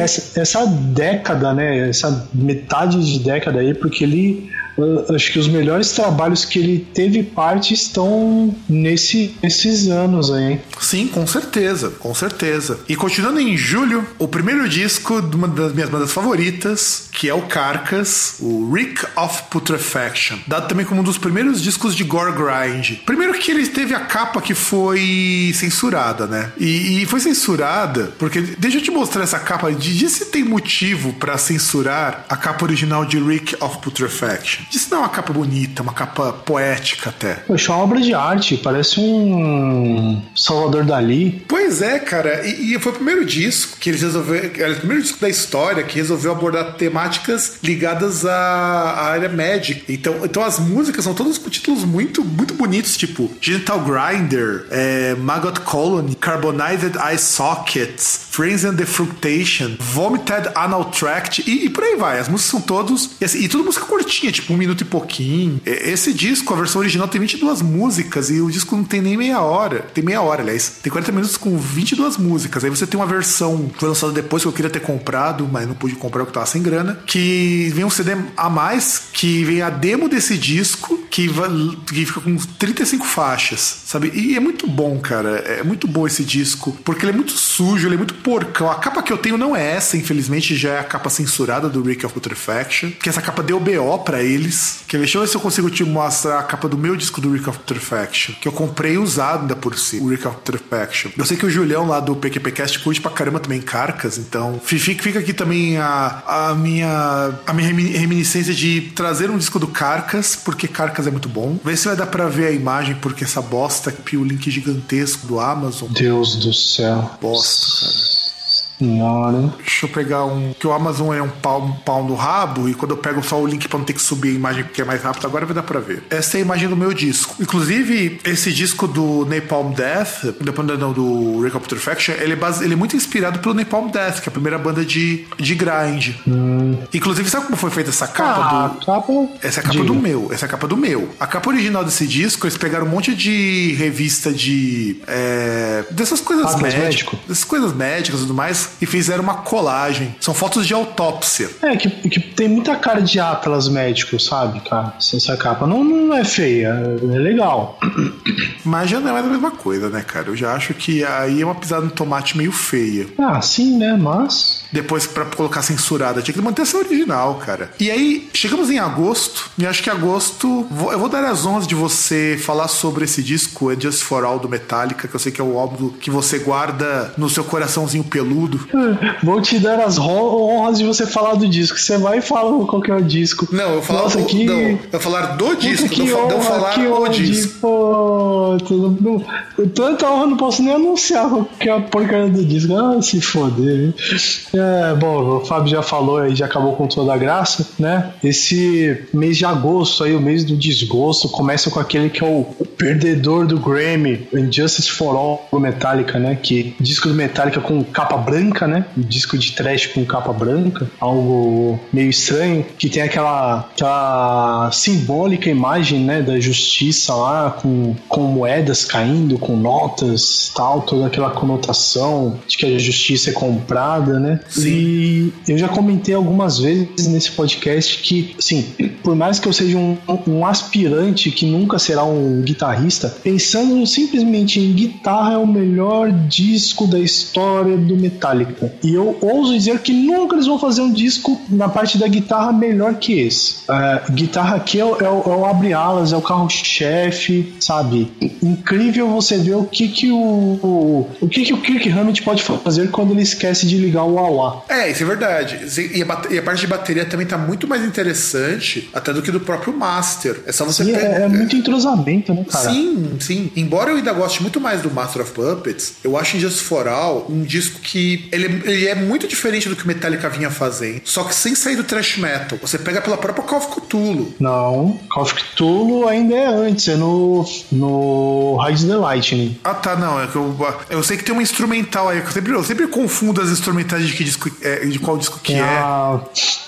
Essa, essa década, né? Essa metade de década aí, porque ele acho que os melhores trabalhos que ele teve parte estão nesse, nesses anos aí. Sim, com certeza, com certeza. E continuando em julho, o primeiro disco de uma das minhas bandas favoritas, que é o Carcass, o Rick of Putrefaction, dado também como um dos primeiros discos de gore grind. Primeiro que ele teve a capa que foi censurada, né? E, e foi censurada porque deixa eu te mostrar essa capa de se tem motivo para censurar a capa original de Rick of Putrefaction. Isso não é uma capa bonita, uma capa poética até. Poxa, uma obra de arte, parece um Salvador Dali. Pois é, cara, e, e foi o primeiro disco que eles resolveram, era o primeiro disco da história que resolveu abordar temáticas ligadas à, à área médica. Então, então as músicas são todas com títulos muito, muito bonitos, tipo Genital Grinder, é, Maggot Colony, Carbonized Eye Sockets, Friends and Defructation, Vomited Anal Tract e, e por aí vai. As músicas são todos, e, assim, e tudo música curtinha, tipo um minuto e pouquinho. Esse disco, a versão original, tem 22 músicas e o disco não tem nem meia hora. Tem meia hora, aliás. Tem 40 minutos com 22 músicas. Aí você tem uma versão que foi lançada depois que eu queria ter comprado, mas não pude comprar porque tava sem grana. Que vem um CD a mais, que vem a demo desse disco, que, que fica com 35 faixas, sabe? E é muito bom, cara. É muito bom esse disco, porque ele é muito sujo, ele é muito porcão. A capa que eu tenho não é essa, infelizmente, já é a capa censurada do Rick of Putrefaction, que essa capa deu BO pra ele deles. Quer ver? Deixa eu ver se eu consigo te mostrar a capa do meu disco do Rick of Putrefaction, que eu comprei usado ainda por si, o Rick of Putrefaction. Eu sei que o Julião lá do PQPcast curte pra caramba também Carcas, então fica, fica aqui também a, a minha a minha reminiscência de trazer um disco do Carcas, porque Carcas é muito bom. Vê se vai dar pra ver a imagem, porque essa bosta aqui, o link gigantesco do Amazon. Deus do céu. Bosta, cara. Senhora. Deixa eu pegar um. Que o Amazon é um pau, um pau no rabo, e quando eu pego só o link pra não ter que subir a imagem porque é mais rápido, agora vai dar pra ver. Essa é a imagem do meu disco. Inclusive, esse disco do Napalm Death, depois não, do Up Faction, ele é, base, ele é muito inspirado pelo Napalm Death, que é a primeira banda de, de grind. Inclusive, sabe como foi feita essa capa Ah, do. capa. Essa é a capa Diga. do meu, essa é a capa do meu. A capa original desse disco, eles pegaram um monte de revista de. é, dessas coisas Atlas médicas. médico. Dessas coisas médicas e tudo mais, e fizeram uma colagem. São fotos de autópsia. É, que, que tem muita cara de Atlas médico, sabe, cara? Essa capa não, não é feia, é legal. Mas já não é mais a mesma coisa, né, cara? Eu já acho que aí é uma pisada no tomate meio feia. Ah, sim, né? Mas. Depois, pra colocar censurada, tinha que manter essa original, cara. E aí, chegamos em agosto, e acho que agosto. eu vou dar as honras de você falar sobre esse disco, É Just For All do Metallica, que eu sei que é o álbum que você guarda no seu coraçãozinho peludo. Vou te dar as honras de você falar do disco. Você vai e fala qual que é o disco. Não, eu falar Nossa, do, que... não, eu falar do disco, Puta, não, fa- não honra, falar que o honra de- disco. Pô, não- tanta honra não posso nem anunciar qual que é a porcaria do disco. Ah, se foder. É, bom, o Fábio já falou aí, já acabou com toda a graça, né? Esse mês de agosto aí, o mês do desgosto, começa com aquele que é o, o perdedor do Grammy, Injustice for All do Metallica, né? Que disco do Metallica com capa branca, né? Um disco de trash com capa branca, algo meio estranho, que tem aquela, aquela simbólica imagem, né, da justiça lá, com, com moedas caindo, com notas, tal, toda aquela conotação de que a justiça é comprada, né? E eu já comentei algumas vezes nesse podcast que, assim, por mais que eu seja um, um aspirante que nunca será um guitarrista, pensando simplesmente em guitarra é o melhor disco da história do Metallica. E eu ouso dizer que nunca eles vão fazer um disco na parte da guitarra melhor que esse. É, guitarra aqui é o, é o, é o abre-alas, é o carro-chefe, sabe? Incrível você ver o que que o, o, o que que o Kirk Hammett pode fazer quando ele esquece de ligar o wah É, isso é verdade. E a, e a parte de bateria também tá muito mais interessante até do que do próprio Master. É só você pegar. é, é muito entrosamento, né, cara? Sim, sim. Embora eu ainda goste muito mais do Master of Puppets, eu acho Injustice for All um disco que ele, ele é muito diferente do que o Metallica vinha fazendo, só que sem sair do thrash metal. Você pega pela própria Call of Cthulhu. Não, Call of Cthulhu ainda é antes, é no, no Hide the Lightning. Ah, tá, não. É que eu, eu sei que tem uma instrumental aí. que Eu sempre, eu sempre confundo as instrumentais de que disco é, de qual disco que Tem é. a-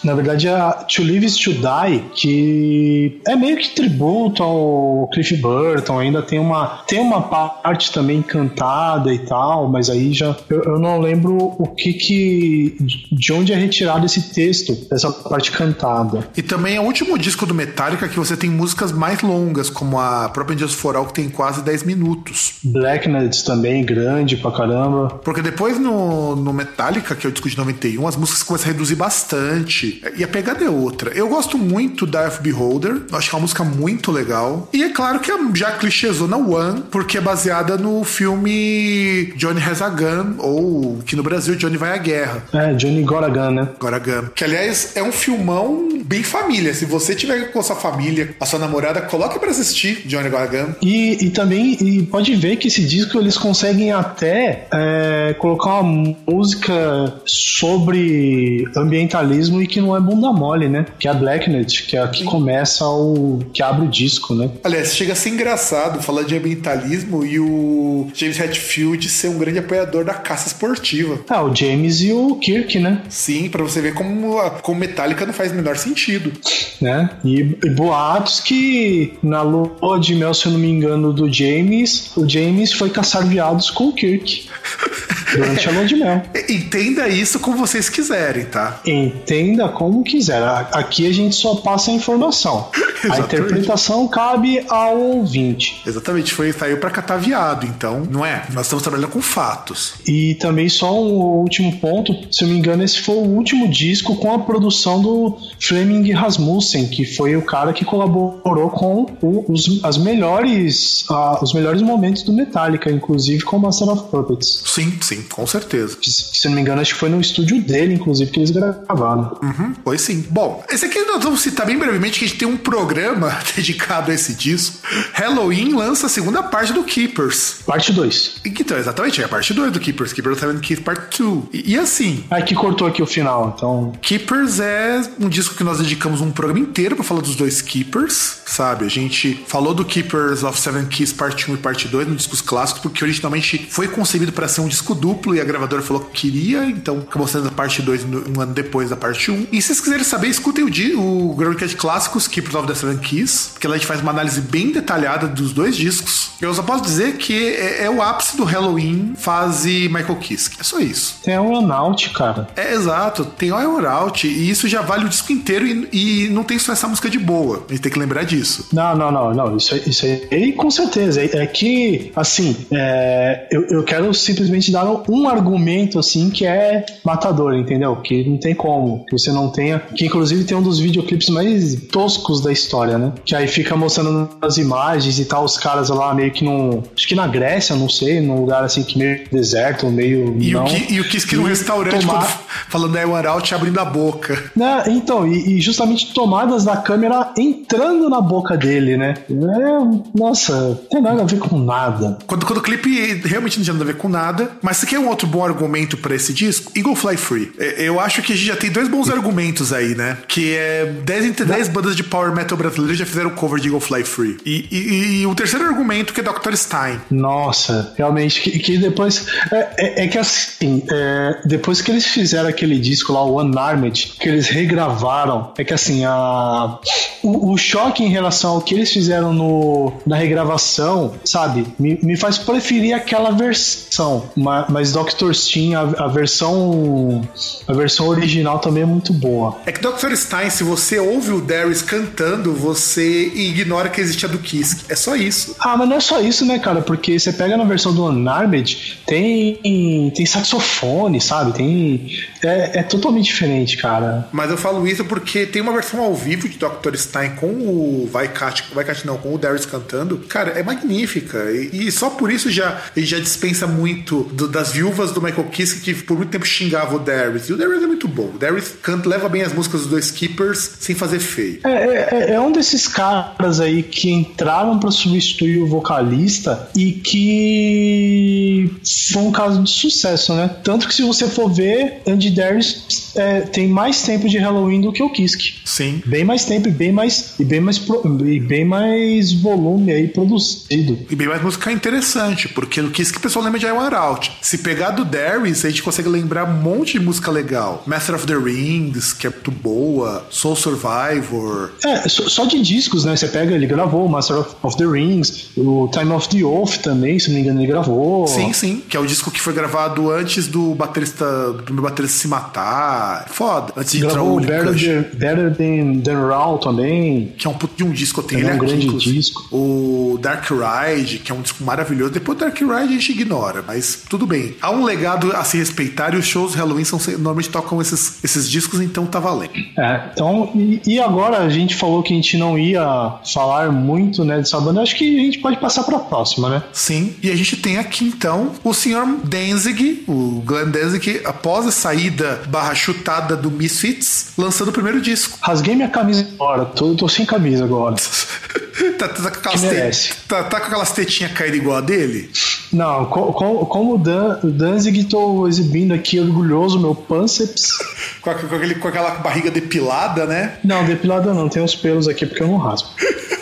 na verdade, é a To Live is to Die, que é meio que tributo ao Cliff Burton. Ainda tem uma, tem uma parte também cantada e tal, mas aí já eu, eu não lembro o que que. de onde é retirado esse texto, essa parte cantada. E também é o último disco do Metallica que você tem músicas mais longas, como a própria Injustice for All, que tem quase 10 minutos. Blackness também, grande pra caramba. Porque depois no, no Metallica, que é o disco de 91, as músicas começam a reduzir bastante. E a pegada é outra. Eu gosto muito da F Beholder, acho que é uma música muito legal. E é claro que é já clichêzona One, porque é baseada no filme Johnny Has a Gun, ou que no Brasil Johnny Vai à Guerra. É, Johnny Goragan, né? Agora Gun. Que aliás é um filmão bem família. Se você tiver com a sua família, a sua namorada, coloque pra assistir Johnny Goragan. E, e também e pode ver que esse disco eles conseguem até é, colocar uma música sobre ambientalismo e que não é bunda mole, né? Que é a Blacknet, que é a que começa o. que abre o disco, né? Aliás, chega a ser engraçado falar de ambientalismo e o James Hetfield ser um grande apoiador da caça esportiva. Ah, o James e o Kirk, né? Sim, pra você ver como, a- como Metallica não faz o menor sentido. né? E, e boatos que na lua de mel, se eu não me engano, do James, o James foi caçar viados com o Kirk durante a lua de mel. Entenda isso como vocês quiserem, tá? Entenda como quiser. Aqui a gente só passa a informação. A interpretação cabe ao ouvinte. Exatamente, foi saiu pra catar viado, então, não é? Nós estamos trabalhando com fatos. E também só um último ponto, se eu me engano, esse foi o último disco com a produção do Fleming Rasmussen, que foi o cara que colaborou com o- os, as melhores, ah, os melhores momentos do Metallica, inclusive com Master of Puppets. Sim, sim, com certeza. Que, se eu não me engano, acho que foi no estúdio dele, inclusive, que eles gravaram. Uhum, foi sim. Bom, esse aqui nós vamos citar bem brevemente que a gente tem um programa dedicado a esse disco, Halloween lança a segunda parte do Keepers. Parte 2. Então, exatamente, é a parte 2 do Keepers, Keepers Seven Keys Part 2. E, e assim, Ah, que cortou aqui o final, então. Keepers é um disco que nós dedicamos um programa inteiro pra falar dos dois Keepers, sabe? A gente falou do Keepers of Seven Keys Parte 1 e Parte 2 no discos clássicos, porque originalmente foi concebido para ser um disco duplo e a gravadora falou que queria, então acabou sendo a parte 2 no- um ano depois da parte 1. E se vocês quiserem saber, escutem o, di- o Groundcast Clássicos, Keepers of the Seven Keys, porque lá a gente faz uma análise bem detalhada dos dois discos. Eu só posso dizer que é, é o ápice do Halloween fase Michael Kiske. É só isso. Tem a Anaut, cara. É, exato. Tem All Out e isso já vale o disco inteiro e, e não tem só essa música de boa. A gente tem que lembrar disso. Não, não, não, não. Isso, isso aí, com certeza. É, é que, assim, é, eu, eu quero simplesmente dar um argumento, assim, que é matador, entendeu? Que não tem como. Que você não tenha. Que, inclusive, tem um dos videoclipes mais toscos da história, né? Que aí fica mostrando as imagens e tal, os caras lá meio que num. Acho que na Grécia, não sei, num lugar assim que meio deserto, meio. E, não. o, e o Kiske num restaurante tomar- quando- falando da All Out abrindo a boca. Né, então, e, e justamente tomadas da câmera entrando na boca dele, né? É, nossa, tem nada a ver com nada. Quando, quando o clipe realmente não tinha nada a ver com nada. Mas quer um outro bom argumento pra esse disco? Eagle Fly Free. É, Eu acho que a gente já tem dois bons argumentos aí, né? Que é 10 entre 10 bandas de power metal brasileiras já fizeram cover de Eagle Fly Free. E, e- e o terceiro argumento que é Dr. Stein. Nossa, realmente, que, que depois. É, é- é que assim, é, depois que eles fizeram aquele disco lá, o Unarmed, que eles regravaram, é que assim, a, o, o choque em relação ao que eles fizeram no, na regravação, sabe, me, me faz preferir aquela versão. Ma- Mas Dr. Stein, a, a versão. A versão original também é muito boa. É que Dr. Stein, se você ouve o Darius cantando, você ignora que existe a do Kiske. É só isso. Ah, mas não é só isso, né, cara? Porque você pega na versão do Unarmed, tem, tem saxofone, sabe? Tem. É, é totalmente diferente, cara. Mas eu falo isso porque tem uma versão ao vivo de Dr. Stein com o Vaikat, Vaikat não, com o Darius cantando. Cara, é magnífica. E, e só por isso já já dispensa muito do- das viúvas do Michael Kiske que por muito tempo xingava o Darius. E o Darius é muito bom. O Darius canta, leva bem as músicas dos dois Keepers sem fazer feio. É, é, é um desses caras aí que entraram pra substituir o vocalista e que foi um caso de sucesso, né? Tanto que se você for ver, Andy Darius é, tem mais tempo de Halloween do que o Kiske. Sim. Bem mais tempo e bem mais, e bem mais, pro- e bem mais volume aí produzido. E bem mais música interessante, porque no Kiss que o pessoal lembra de I Want Out. Se pegar do Darius, a gente consegue lembrar um monte de música legal. Master of the Rings, que é muito boa. Soul Survivor. É, só, de discos, né? Você pega, ele gravou Master of, of the Rings, o Time of the Oath também, se não me engano, ele gravou. Sim, sim. Que é o disco que foi gravado antes do baterista, do primeiro baterista se matar. Foda. Antes de entrar Gravou o o Better. Than- Better Than, Than Raw também. Que é um puto de um disco, eu tenho Também ele é um aqui, grande inclusive. disco. O Dark Ride, que é um disco maravilhoso. Depois do Dark Ride a gente ignora, mas tudo bem. Há um legado a se respeitar e os shows Halloween são, normalmente tocam esses, esses discos, então tá valendo. É, então, e, e agora a gente falou que a gente não ia falar muito, né, dessa banda. Acho que a gente pode passar pra próxima, né? Sim, e a gente tem aqui então o senhor Danzig, o Glenn Danzig, após a saída barra chutada do Misfits, lançando o primeiro disco. Rasguei minha camisa agora, tô, tô sem camisa agora. tá, tá, com aquelas Que te- tá- tá com aquelas tetinhas caídas igual a dele? Não, co- co- como o Dan, o Danzig, tô exibindo aqui orgulhoso meu pânceps. Com, com aquele- com aquela barriga depilada, né? Não, depilado não, tem uns pelos aqui porque eu não raspo.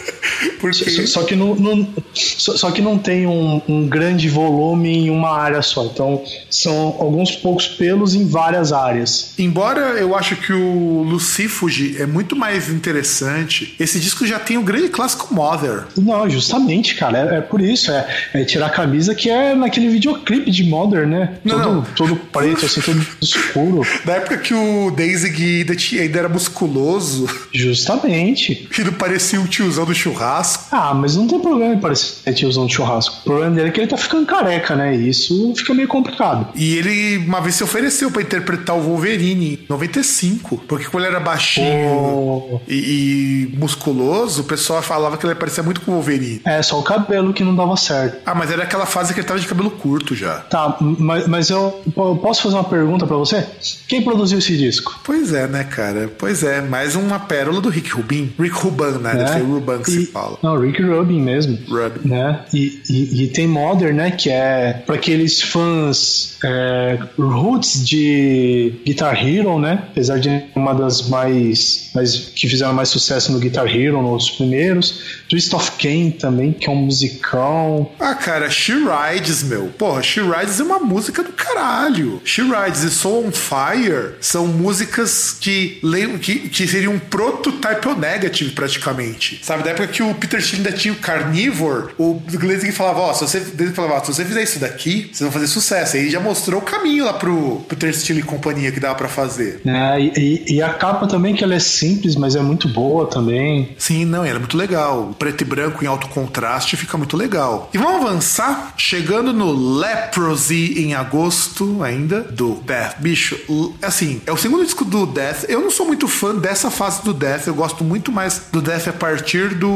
Porque. Só, que não, não- só, só que não tem um, um grande volume em uma área só. Então são alguns poucos pelos em várias áreas. Embora eu acho que o Lucifuge é muito mais interessante, esse disco já tem o grande clássico Mother. Não, justamente, cara. É, é por isso. É, é tirar a camisa que é naquele videoclipe de Modern, né? Não, todo, não. todo preto, assim, todo escuro. Da época que o Danzig ainda, tinha- ainda era musculoso Justamente. e não parecia um tiozão do churrasco. Churrasco. Ah, mas não tem problema em parecer tiozão de churrasco. O problema dele é que ele tá ficando careca, né? E isso fica meio complicado. E ele uma vez se ofereceu pra interpretar o Wolverine em 95, porque quando ele era baixinho Oh. e, e musculoso, o pessoal falava que ele parecia muito com o Wolverine. É, só o cabelo que não dava certo. Ah, mas era aquela fase que ele tava de cabelo curto já. Tá, mas, mas eu, eu posso fazer uma pergunta pra você? Quem produziu esse disco? Pois é, né, cara? Pois é, mais uma pérola do Rick Rubin. Rick Ruban, né? Deve ser Ruban que E- se fala. Não, Rick Rubin mesmo. Rubin. Né? E, e, e tem Modern, né? Que é para aqueles fãs é, roots de Guitar Hero, né? Apesar de uma das mais, mais que fizeram mais sucesso no Guitar Hero, nos primeiros. Twist of Cain também, que é um musicão. Ah, cara, She Rides, meu. Porra, She Rides é uma música do caralho. She Rides e Soul on Fire são músicas que, que, que seriam um prototype o negative, praticamente. Sabe, da época que o Peter Steele ainda tinha o Carnivore, o Gleason falava, ó, se você, ele falava, ó, se você fizer isso daqui, vocês vão fazer sucesso. Aí ele já mostrou o caminho lá pro Peter Steele e companhia que dava pra fazer. Né? E, e- a capa também, que ela é simples, mas é muito boa também. Sim, não, ela é muito legal. Preto e branco em alto contraste fica muito legal. E vamos avançar, chegando no Leprosy em agosto ainda, do Death. Bicho, assim, é o segundo disco do Death. Eu não sou muito fã dessa fase do Death, eu gosto muito mais do Death a partir do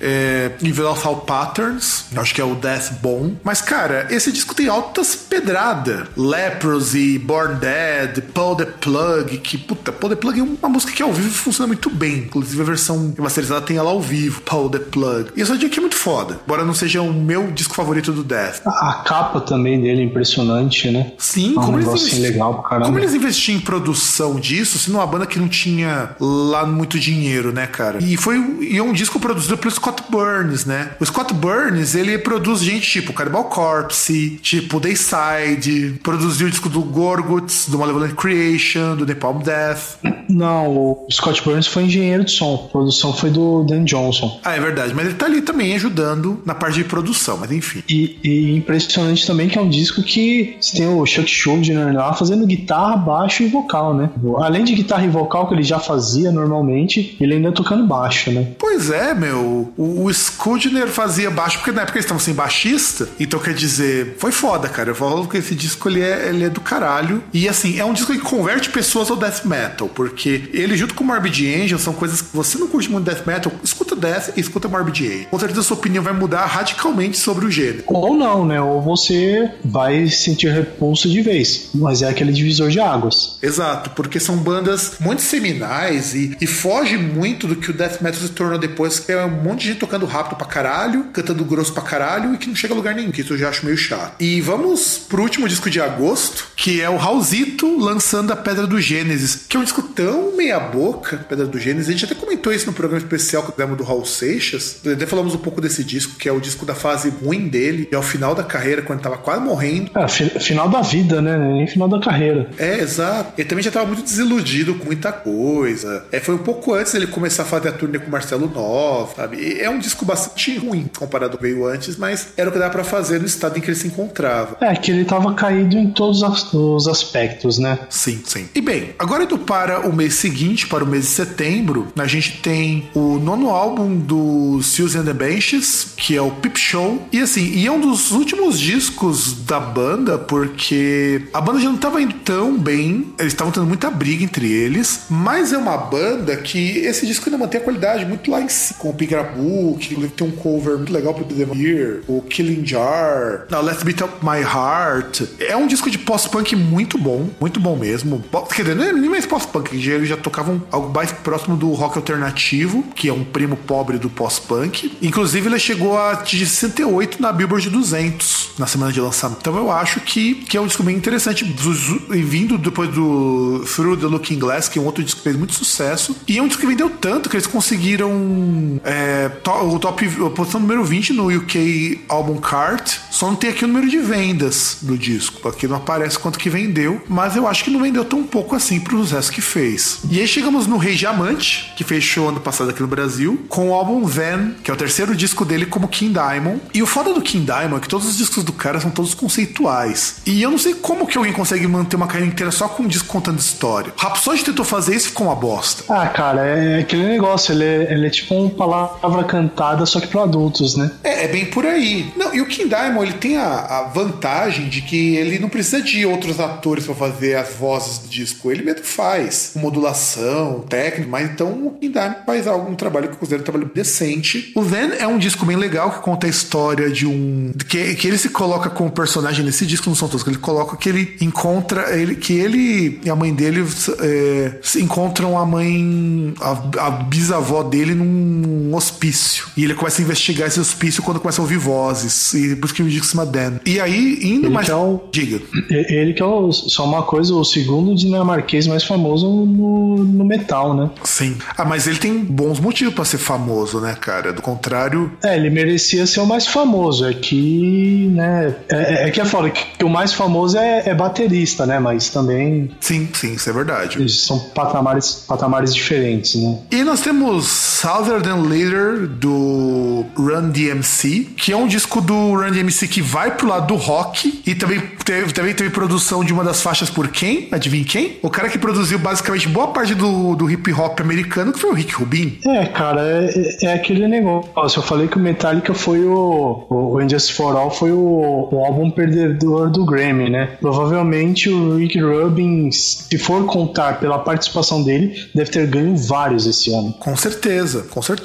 é, Thought Patterns. Acho que é o Death bom. Mas, cara, esse disco tem altas pedrada. Leprosy, Born Dead, Pull the Plug, que, puta, Pull the Plug é uma música que ao vivo funciona muito bem. Inclusive a versão remasterizada tem ela ao vivo, Pull the Plug. E essa dica é muito foda. Embora não seja o meu disco favorito do Death. A, capa também dele é impressionante, né? Sim, É um como, eles investi- legal como eles investiam em produção disso, se numa banda que não tinha lá muito dinheiro, né, cara? E foi e é um disco produzido pelo Scott Burns, né? O Scott Burns, ele produz gente tipo Cannibal Corpse, tipo Dayside, produziu o disco do Gorguts, do Malevolent Creation, do Napalm Death. Não, o Scott Burns foi engenheiro de som. A produção foi do Dan Johnson. Ah, é verdade, mas ele tá ali também ajudando na parte de produção, mas enfim. E, e impressionante também que é um disco que você tem o Chuck Schuldiner lá fazendo guitarra, baixo e vocal, né? Além de guitarra e vocal que ele já fazia normalmente, ele ainda tocando baixo, né? Pois é, meu. O, o Schuldiner fazia baixo, porque na época eles estavam sem baixista. Então, quer dizer, foi foda, cara. Eu falo que esse disco ele é, ele é do caralho. E assim, é um disco que converte pessoas ao death metal. Porque ele, junto com o Morbid Angel, são coisas que você não curte muito death metal. Escuta Death e escuta Morbid Angel. Com certeza, a sua opinião vai mudar radicalmente sobre o gênero. Ou não, né? Ou você vai sentir repulso de vez. Mas é aquele divisor de águas. Exato, porque são bandas muito seminais e, e foge muito do que o death metal se tornou depois, que é um monte de gente tocando rápido pra caralho, cantando grosso pra caralho e que não chega a lugar nenhum, que isso eu já acho meio chato. E vamos pro último disco de agosto, que é o Raulzito lançando a Pedra do Gênesis, que é um disco tão meia boca, Pedra do Gênesis, a gente até comentou isso no programa especial que fizemos do Raul Seixas, até falamos um pouco desse disco, que é o disco da fase ruim dele, e ao final da carreira, quando ele tava quase morrendo, É, fi- final da vida, né? Nem final da carreira. é, exato. Ele também já estava muito desiludido com muita coisa. É, foi um pouco antes dele começar a fazer a turnê com o Marcelo Nova, sabe? E é um disco bastante ruim comparado ao que veio antes, mas era o que dava pra fazer no estado em que ele se encontrava. É, que ele tava caído em todos os aspectos, né? Sim, sim. E bem, agora indo para o mês seguinte, para o mês de setembro, a gente tem o nono álbum do Susan and the Benches, que é o Pip Show. E assim, e é um dos últimos discos da banda, porque a banda já não estava indo tão bem, eles estavam tendo muita briga entre eles, mas é uma banda que esse disco ainda mantém a qualidade muito lá em com o inclusive tem um cover muito legal pro The Year, o Killing Jar, não, Let's Beat Up My Heart. É um disco de pós-punk muito bom, muito bom mesmo. Quer dizer, é nem mais pós-punk, eles já tocavam algo mais próximo do rock alternativo, que é um primo pobre do pós-punk. Inclusive, ele chegou a atingir 68 na Billboard 200 na semana de lançamento. Então, eu acho que, que é um disco bem interessante, vindo depois do Through the Looking Glass, que é um outro disco que fez muito sucesso. E é um disco que vendeu tanto que eles conseguiram é, to- o top, a posição número 20 no UK Album Chart, Só não tem aqui o número de vendas do disco. Aqui não aparece quanto que vendeu, mas eu acho que não vendeu tão pouco assim pro sucesso que fez. E aí chegamos no Rei Diamante, que fechou ano passado aqui no Brasil, com o álbum Van, que é o terceiro disco dele como King Diamond. E o foda do King Diamond é que todos os discos do cara são todos conceituais. E eu não sei como que alguém consegue manter uma carreira inteira só com um disco contando história. O Rhapsody tentou fazer isso e ficou uma bosta. Ah, cara, é aquele negócio, ele é, ele é tipo palavra cantada, só que para adultos, né? É, é bem por aí. Não, e o King Diamond, ele tem a, a vantagem de que ele não precisa de outros atores para fazer as vozes do disco. Ele mesmo faz modulação, técnica, mas então o King Diamond faz algum trabalho que eu considero um trabalho decente. O Then é um disco bem legal que conta a história de um. que, que ele se coloca como personagem nesse disco, não são todos, que ele coloca que ele encontra. Ele, que ele e a mãe dele é, se encontram a mãe. A, a bisavó dele num hospício. E ele começa a investigar esse hospício quando começa a ouvir vozes. E por isso que disco se chama Dan. E aí, indo Ele mais. que é o- Diga. Ele que é o, só uma coisa, o segundo dinamarquês mais famoso no, no metal, né? Sim. Ah, mas ele tem bons motivos pra ser famoso, né, cara? Do contrário. É, ele merecia ser o mais famoso. É que, né? É, é que é foda, que, o mais famoso é, é baterista, né? Mas também Sim, sim, isso é verdade. eles são patamares, patamares diferentes, né? E nós temos Southern Than Later do Run DMC, que é um disco do Run DMC que vai pro lado do rock e também teve, também teve produção de uma das faixas por quem? Adivinha quem? O cara que produziu basicamente boa parte do, do hip hop americano, que foi o Rick Rubin. É, cara, é, é aquele negócio. Eu falei que o Metallica foi o. O Injustice for All foi o, o álbum perdedor do Grammy, né? Provavelmente o Rick Rubin, se for contar pela participação dele, deve ter ganho vários esse ano. Com certeza, com certeza.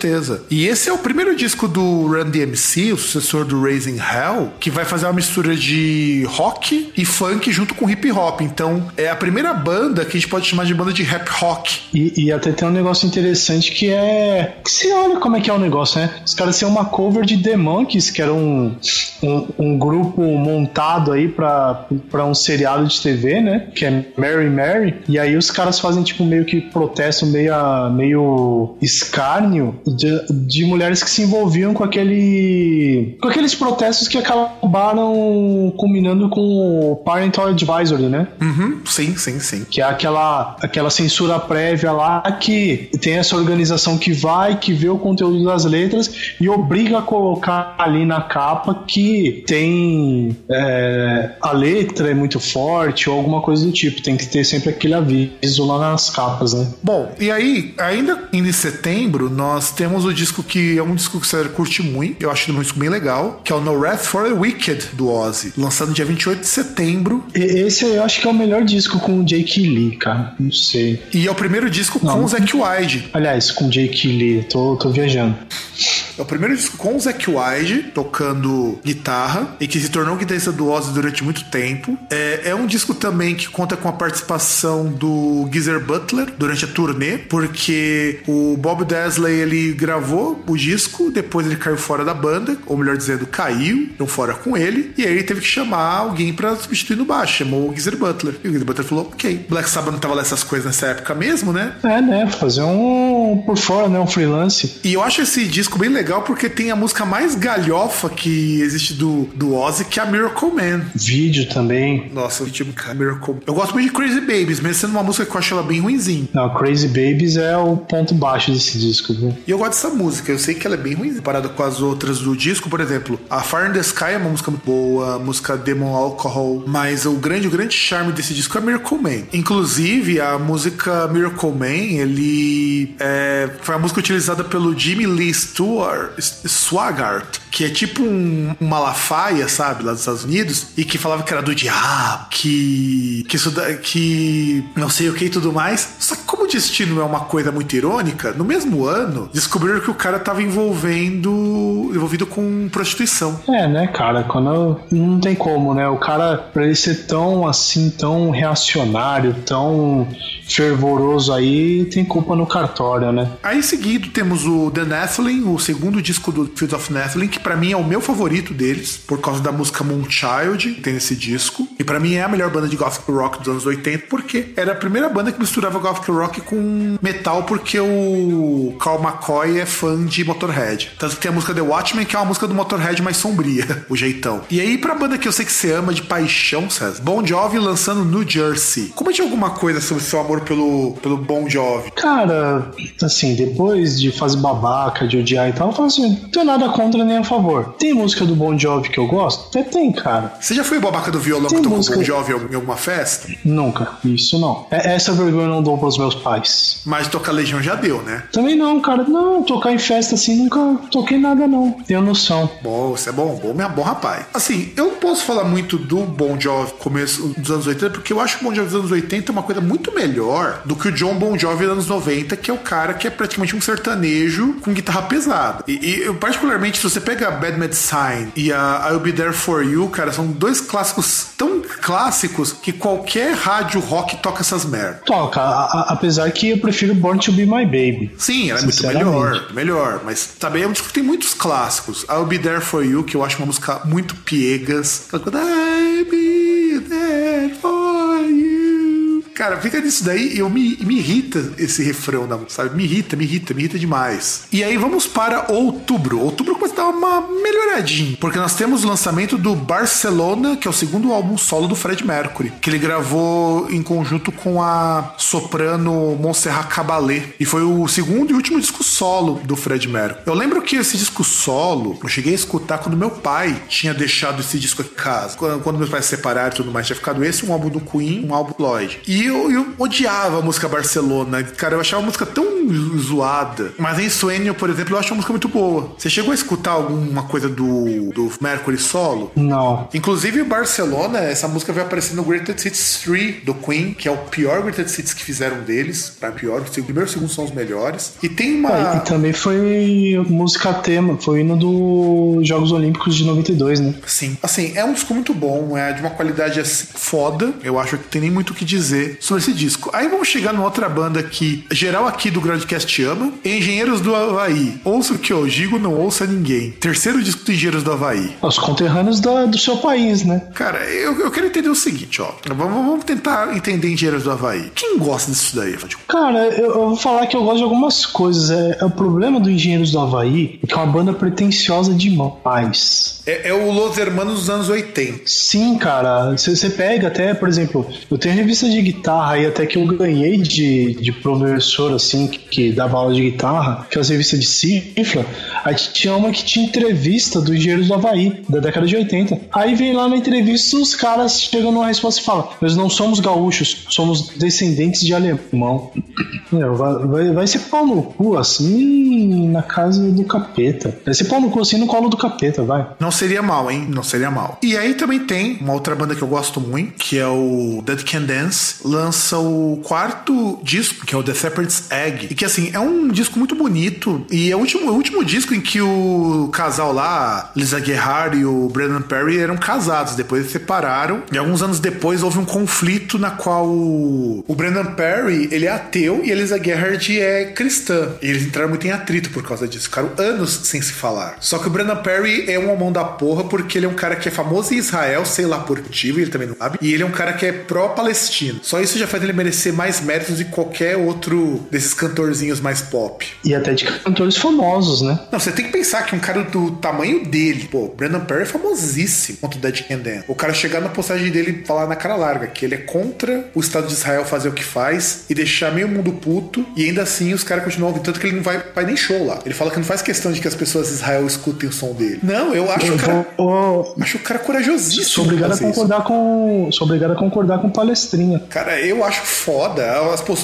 E esse é o primeiro disco do Run DMC, o sucessor do Raising Hell, que vai fazer uma mistura de rock e funk junto com hip hop. Então, é a primeira banda que a gente pode chamar de banda de rap rock. E, e até tem um negócio interessante que é. Que você olha como é que é o negócio, né? Os caras têm uma cover de The Monkeys, que era um, um, um grupo montado aí pra um seriado de TV, né? Que é Mary Mary. E aí os caras fazem tipo meio que protesto, meio, meio escárnio de, de mulheres que se envolviam com aquele. com aqueles protestos que acabaram culminando com o Parental Advisory, né? Uhum, sim, sim, sim. que é aquela, aquela censura prévia lá que tem essa organização que vai, que vê o conteúdo das letras e obriga a colocar ali na capa que tem é, a letra é muito forte ou alguma coisa do tipo. Tem que ter sempre aquele aviso lá nas capas, né? Bom, e aí, ainda em setembro, nós temos o disco que é um disco que você curte muito, eu acho um disco bem legal, que é o No Wrath for the Wicked do Ozzy, lançado no dia 28 de setembro. E- Esse eu acho que é o melhor disco com o Jake Lee, cara. Não sei. E é o primeiro disco Não. com o Zack Wide. Aliás, com Jake Lee, tô, tô viajando. É o primeiro disco com o Zack Wide tocando guitarra e que se tornou guitarrista do Ozzy durante muito tempo. É, é um disco também que conta com a participação do Geezer Butler durante a turnê, porque o Bob Desley ele gravou o disco, depois ele caiu fora da banda, ou melhor dizendo, caiu, não fora com ele, e aí ele teve que chamar alguém pra substituir no baixo, chamou o Geezer Butler. E o Geezer Butler falou: ok, Black Sabbath não tava lá essas coisas nessa época mesmo, né? É, né? Fazer um por fora, né? Um freelance. E eu acho esse disco bem legal porque tem a música mais galhofa que existe do, do Ozzy, que é a Miracle Man. Vídeo também. Nossa, o cara, Miracle Eu gosto muito de Crazy Babies, mesmo sendo uma música que eu acho ela bem ruimzinha. Não, Crazy Babies é o ponto baixo desse disco, viu? E eu gosto dessa música, eu sei que ela é bem ruim comparada com as outras do disco, por exemplo, a Fire in the Sky é uma música muito boa, a música Demon Alcohol, mas o grande, o grande charme desse disco é Miracle Man. Inclusive, a música Miracle Man, ele é, foi a música utilizada pelo Jimmy Lee Stewart, Swagart. Que é tipo um, um Malafaia, sabe, lá dos Estados Unidos, e que falava que era do diabo, que que isso que não sei o que e tudo mais. Só que como o destino é uma coisa muito irônica, no mesmo ano descobriram que o cara tava envolvendo envolvido com prostituição. É, né, cara? Quando não tem como, né? O cara, pra ele ser tão assim, tão reacionário, tão fervoroso aí, tem culpa no cartório, né? Aí em seguida temos o The Nephilim, o segundo disco do Fields of Nephilim, que pra mim é o meu favorito deles, por causa da música Moonchild, que tem nesse disco. E pra mim é a melhor banda de gothic rock dos anos 80, porque era a primeira banda que misturava gothic rock com metal porque o Carl McCoy é fã de Motorhead. Tanto que tem a música The Watchmen, que é uma música do Motorhead mais sombria, o jeitão. E aí, pra banda que eu sei que você ama de paixão, César, Bon Jovi lançando New Jersey. Comente alguma coisa sobre seu amor pelo, pelo Bon Jovi. Cara, assim, depois de fazer babaca, de odiar e tal, eu falo assim, não tenho nada contra nem a favor. Tem música do Bon Jovi que eu gosto? Até tem, cara. Você já foi o babaca do violão Tem que tocou música- Bon Jovi em alguma festa? Nunca. Isso não. É- Essa vergonha eu não dou pros meus pais. Mas tocar Legião já deu, né? Também não, cara. Não, tocar em festa assim, nunca toquei nada, não. Tenho noção. Bom, isso é bom, bom, minha bom rapaz. Assim, eu não posso falar muito do Bon Jovi começo dos anos 80, porque eu acho que o Bon Jovi dos anos 80 é uma coisa muito melhor do que o John Bon Jovi dos anos 90, que é o cara que é praticamente um sertanejo com guitarra pesada. E, e eu, particularmente, se você pega a Bad Medicine e a I'll Be There For You, cara, são dois clássicos tão clássicos que qualquer rádio rock toca essas merdas. Toca, a- a- apesar que eu prefiro Born to Be My Baby. Sim, ela é muito melhor, melhor, mas também é tem muitos clássicos. I'll Be There For You, que eu acho uma música muito piegas. I'll be there for. Cara, fica nisso daí eu me, me irrita esse refrão da sabe? Me irrita, me irrita, me irrita demais. E aí vamos para outubro. Outubro começa a dar uma melhoradinha, porque nós temos o lançamento do Barcelona, que é o segundo álbum solo do Fred Mercury, que ele gravou em conjunto com a soprano Montserrat Caballé. E foi o segundo e último disco solo do Fred Mercury. Eu lembro que esse disco solo, eu cheguei a escutar quando meu pai tinha deixado esse disco em casa. Quando, meus pais se separaram e tudo mais, tinha ficado esse, um álbum do Queen, um álbum do Lloyd. E eu, eu odiava a música Barcelona. Cara, eu achava a música tão zoada. Mas em Sueño, por exemplo, eu acho a música muito boa. Você chegou a escutar alguma coisa do, do Mercury solo? Não. Inclusive, o Barcelona, essa música vai aparecer no Greatest Hits 3 do Queen, que é o pior Greatest Hits que fizeram deles. Pra pior, o primeiro e o segundo são os melhores. E tem uma. Ah, e também foi música tema, foi hino dos Jogos Olímpicos de 92, né? Sim. Assim, é um disco muito bom, é de uma qualidade assim, foda. Eu acho que tem nem muito o que dizer sobre esse disco. Aí vamos chegar numa outra banda que geral aqui do Groundcast ama, Engenheiros do Havaí. Ouça o que eu digo, não ouça ninguém. Terceiro disco do Engenheiros do Havaí. Os conterrâneos da- do seu país, né? Cara, eu, eu quero entender o seguinte, ó. Vamos, vamos tentar entender Engenheiros do Havaí. Quem gosta disso daí, Fábio? Cara, eu, eu vou falar que eu gosto de algumas coisas. É, é o problema do Engenheiros do Havaí é que é uma banda pretensiosa demais. É, é o Los Hermanos dos anos 80. Sim, cara. Você pega até, por exemplo, eu tenho revista de guitarra aí até que eu ganhei de, de professor, assim, que, que dava aula de guitarra, que é a revista de cifra. Aí tinha uma que tinha entrevista dos engenheiros do Havaí, da década de 80. Aí vem lá na entrevista os caras chegam numa resposta e falam: Nós não somos gaúchos, somos descendentes de alemão. Meu, vai, vai, vai ser pau no cu assim na casa do capeta. Vai ser pau no cu assim no colo do capeta, vai. Não seria mal, hein? Não seria mal. E aí também tem uma outra banda que eu gosto muito, que é o Dead Can Dance, lança o quarto disco, que é o The Shepherd's Egg. E que assim, é um disco muito bonito. E é o último, o último disco em que o casal lá, Lisa Gerhard e o Brandon Perry, eram casados. Depois eles separaram. E alguns anos depois houve um conflito na qual o, o Brandon Perry ele é ateu e a Lisa Gerhard é cristã. E eles entraram muito em atrito por causa disso. Ficaram anos sem se falar. Só que o Brandon Perry é um homão da porra porque ele é um cara que é famoso em Israel, sei lá por motivo, ele também não sabe. E ele é um cara que é pró-palestino. Só isso já faz ele merecer mais méritos de qualquer outro desses cantorzinhos mais pop. E até de cantores famosos, né? Não, você tem que pensar que um cara do tamanho dele, pô, Brandon Perry é famosíssimo quanto o Dead Can Dance. O cara chegar na postagem dele e falar na cara larga que ele é contra o Estado de Israel fazer o que faz e deixar meio mundo puto, e ainda assim os caras continuam ouvindo, tanto que ele não vai, vai nem show lá. Ele fala que não faz questão de que as pessoas de Israel escutem o som dele. Não, eu acho Eu o cara. vou- vou- Acho o cara corajosíssimo. Sou obrigado a fazer isso. concordar com. Sou obrigado a concordar com palestrinha. Cara, eu acho foda.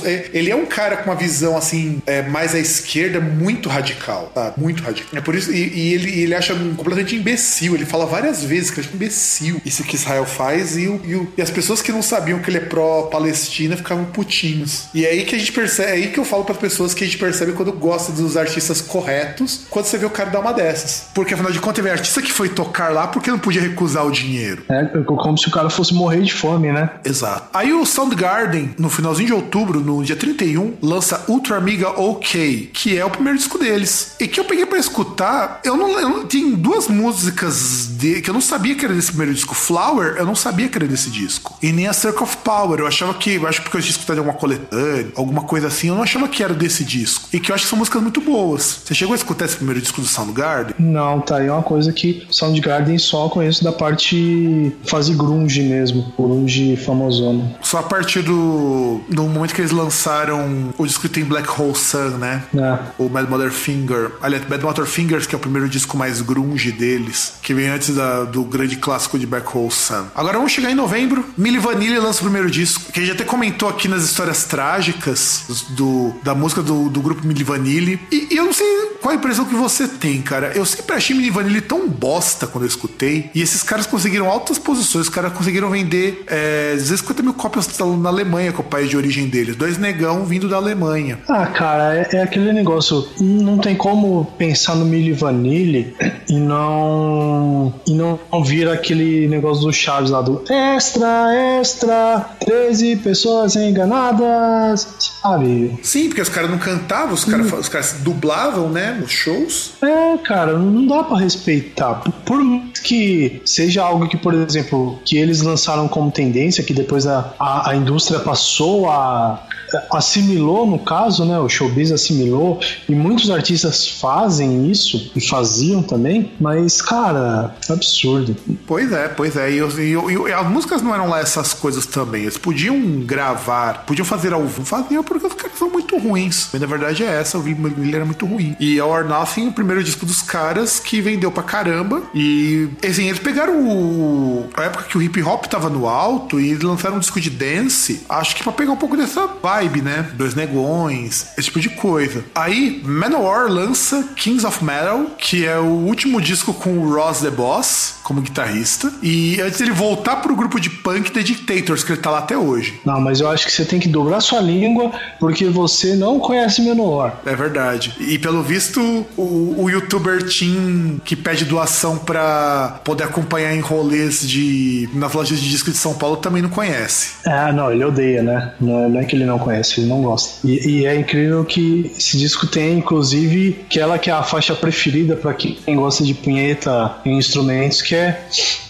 É, Ele é um cara com uma visão assim, é, mais à esquerda, muito radical, tá? Muito radical. É por isso. E, e ele, ele acha completamente imbecil. Ele fala várias vezes que ele acha imbecil isso que Israel faz. E, o- e o- e as pessoas que não sabiam que ele é pró-Palestina ficavam putinhos. E é aí que a gente percebe. É aí que eu falo para as pessoas que a gente percebe quando gosta dos artistas corretos, quando você vê o cara dar uma dessas. Porque afinal de contas, teve artista que foi tocar lá porque não podia recusar o dinheiro. É como se o cara fosse morrer de fome, né? Exato. Aí o Soundgarden, no finalzinho de outubro, no dia 31, lança Ultra Amiga OK, que é o primeiro disco deles. E que eu peguei pra escutar, eu não, eu não- tem duas músicas de, que eu não sabia que era desse primeiro disco. Flower, eu não sabia que era desse disco. E nem a Circle of Power. Eu achava que, eu acho que porque os discos de alguma coletânea, alguma coisa assim, eu não achava que era desse disco. E que eu acho que são músicas muito boas. Você chegou a escutar esse primeiro disco do Soundgarden? Não, tá aí uma coisa que Soundgarden só conheço da parte fase grunge mesmo, grunge famosona. Só a partir do, do momento que eles lançaram o disco que tem Black Hole Sun, né? É. O Mad Mother Finger. Aliás, Mad Mother Fingers, que é o primeiro disco mais grunge deles, que vem antes da- do grande clássico de Black Hole Sun. Agora vamos chegar em novembro. Milli Vanilli lança o primeiro disco, que a gente até comentou aqui nas histórias trágicas do, da música do, do grupo Milli Vanilli. E, e eu não sei qual a impressão que você tem, cara. Eu sempre achei Milli Vanilli tão bosta quando eu escutei. E esses caras conseguiram altas posições. Os caras conseguiram vender é, 250 mil cópias na Alemanha, que é o país de origem deles. Dois negão vindo da Alemanha. Ah, cara, é, é aquele negócio. Não tem como pensar no Milli Vanilli e não. e não vir aquele negócio do Chaves lá do extra, extra, 13 pessoas enganadas, sabe? Sim, porque os caras não cantavam, os caras, os caras dublavam, né, nos shows. É, cara, não dá pra respeitar. Por- que seja algo que, por exemplo, que eles lançaram como tendência, que depois a, a, a indústria passou a. assimilou, no caso, né? O showbiz assimilou, e muitos artistas fazem isso, e faziam também, mas, cara, absurdo. Pois é, pois é. E, e- e- as músicas não eram lá essas coisas também. Eles podiam gravar, podiam fazer ao vivo. Faziam porque os caras são muito ruins. Mas na verdade é essa, o Willie era muito ruim. E All or Nothing, o primeiro disco dos caras, que vendeu pra caramba. E, assim, eles pegaram o, a época que o hip hop tava no alto e lançaram um disco de dance, acho que pra pegar um pouco dessa vibe, né? Dois negões, esse tipo de coisa. Aí, Manowar lança Kings of Metal, que é o último disco com o Ross the Boss como guitarrista. E antes dele voltar pro grupo de punk The Dictators, que ele tá lá até hoje. Não, mas eu acho que você tem que dobrar sua língua porque você não conhece Menor. É verdade. E pelo visto, o, o youtuber Tim que pede doação pra poder acompanhar em rolês de. nas lojas de disco de São Paulo também não conhece. Ah, não, ele odeia, né? Não, é- não é que ele não conhece, ele não gosta. E, e é incrível que esse disco tem, inclusive, que ela que é a faixa preferida pra quem gosta de punheta em instrumentos, que é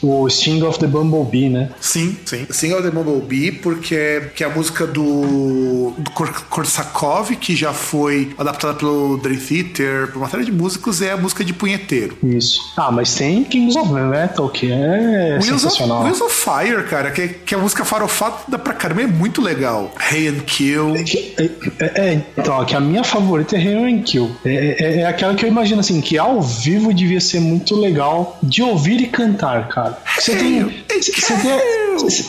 o Sting of the Bumblebee, né? Sim, sim. Single the Bumblebee, porque é, que é a música do, do Kor- Korsakov, que já foi adaptada pelo Dream Theater, por uma série de músicos, é a música de punheteiro. Isso. Ah, mas tem Kings of Metal, que é Wheels of, sensacional. Wheels of Fire, cara, que, que é a música farofada pra caramba, é muito legal. Hey and Kill. Que- É, é, é, então, que a minha favorita é Hero and Kill. É, é- é aquela que eu imagino assim, que ao vivo devia ser muito legal de ouvir e cantar, cara. Você tem. Você tem.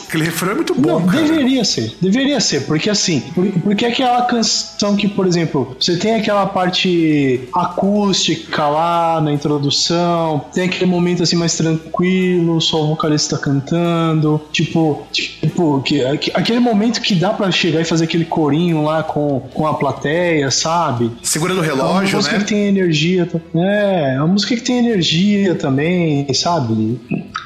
Aquele refrão é muito bom, Não, cara. deveria ser, deveria ser, porque assim, por- porque aquela canção que, por exemplo, você tem aquela parte acústica lá na introdução, tem aquele momento assim mais tranquilo, só o vocalista cantando, tipo, tipo, que, aque- aquele momento que dá pra chegar e fazer aquele corinho lá com, com a plateia, sabe? Segurando o É uma relógio, música né? que tem energia. ta- É, é uma música que tem energia também, sabe?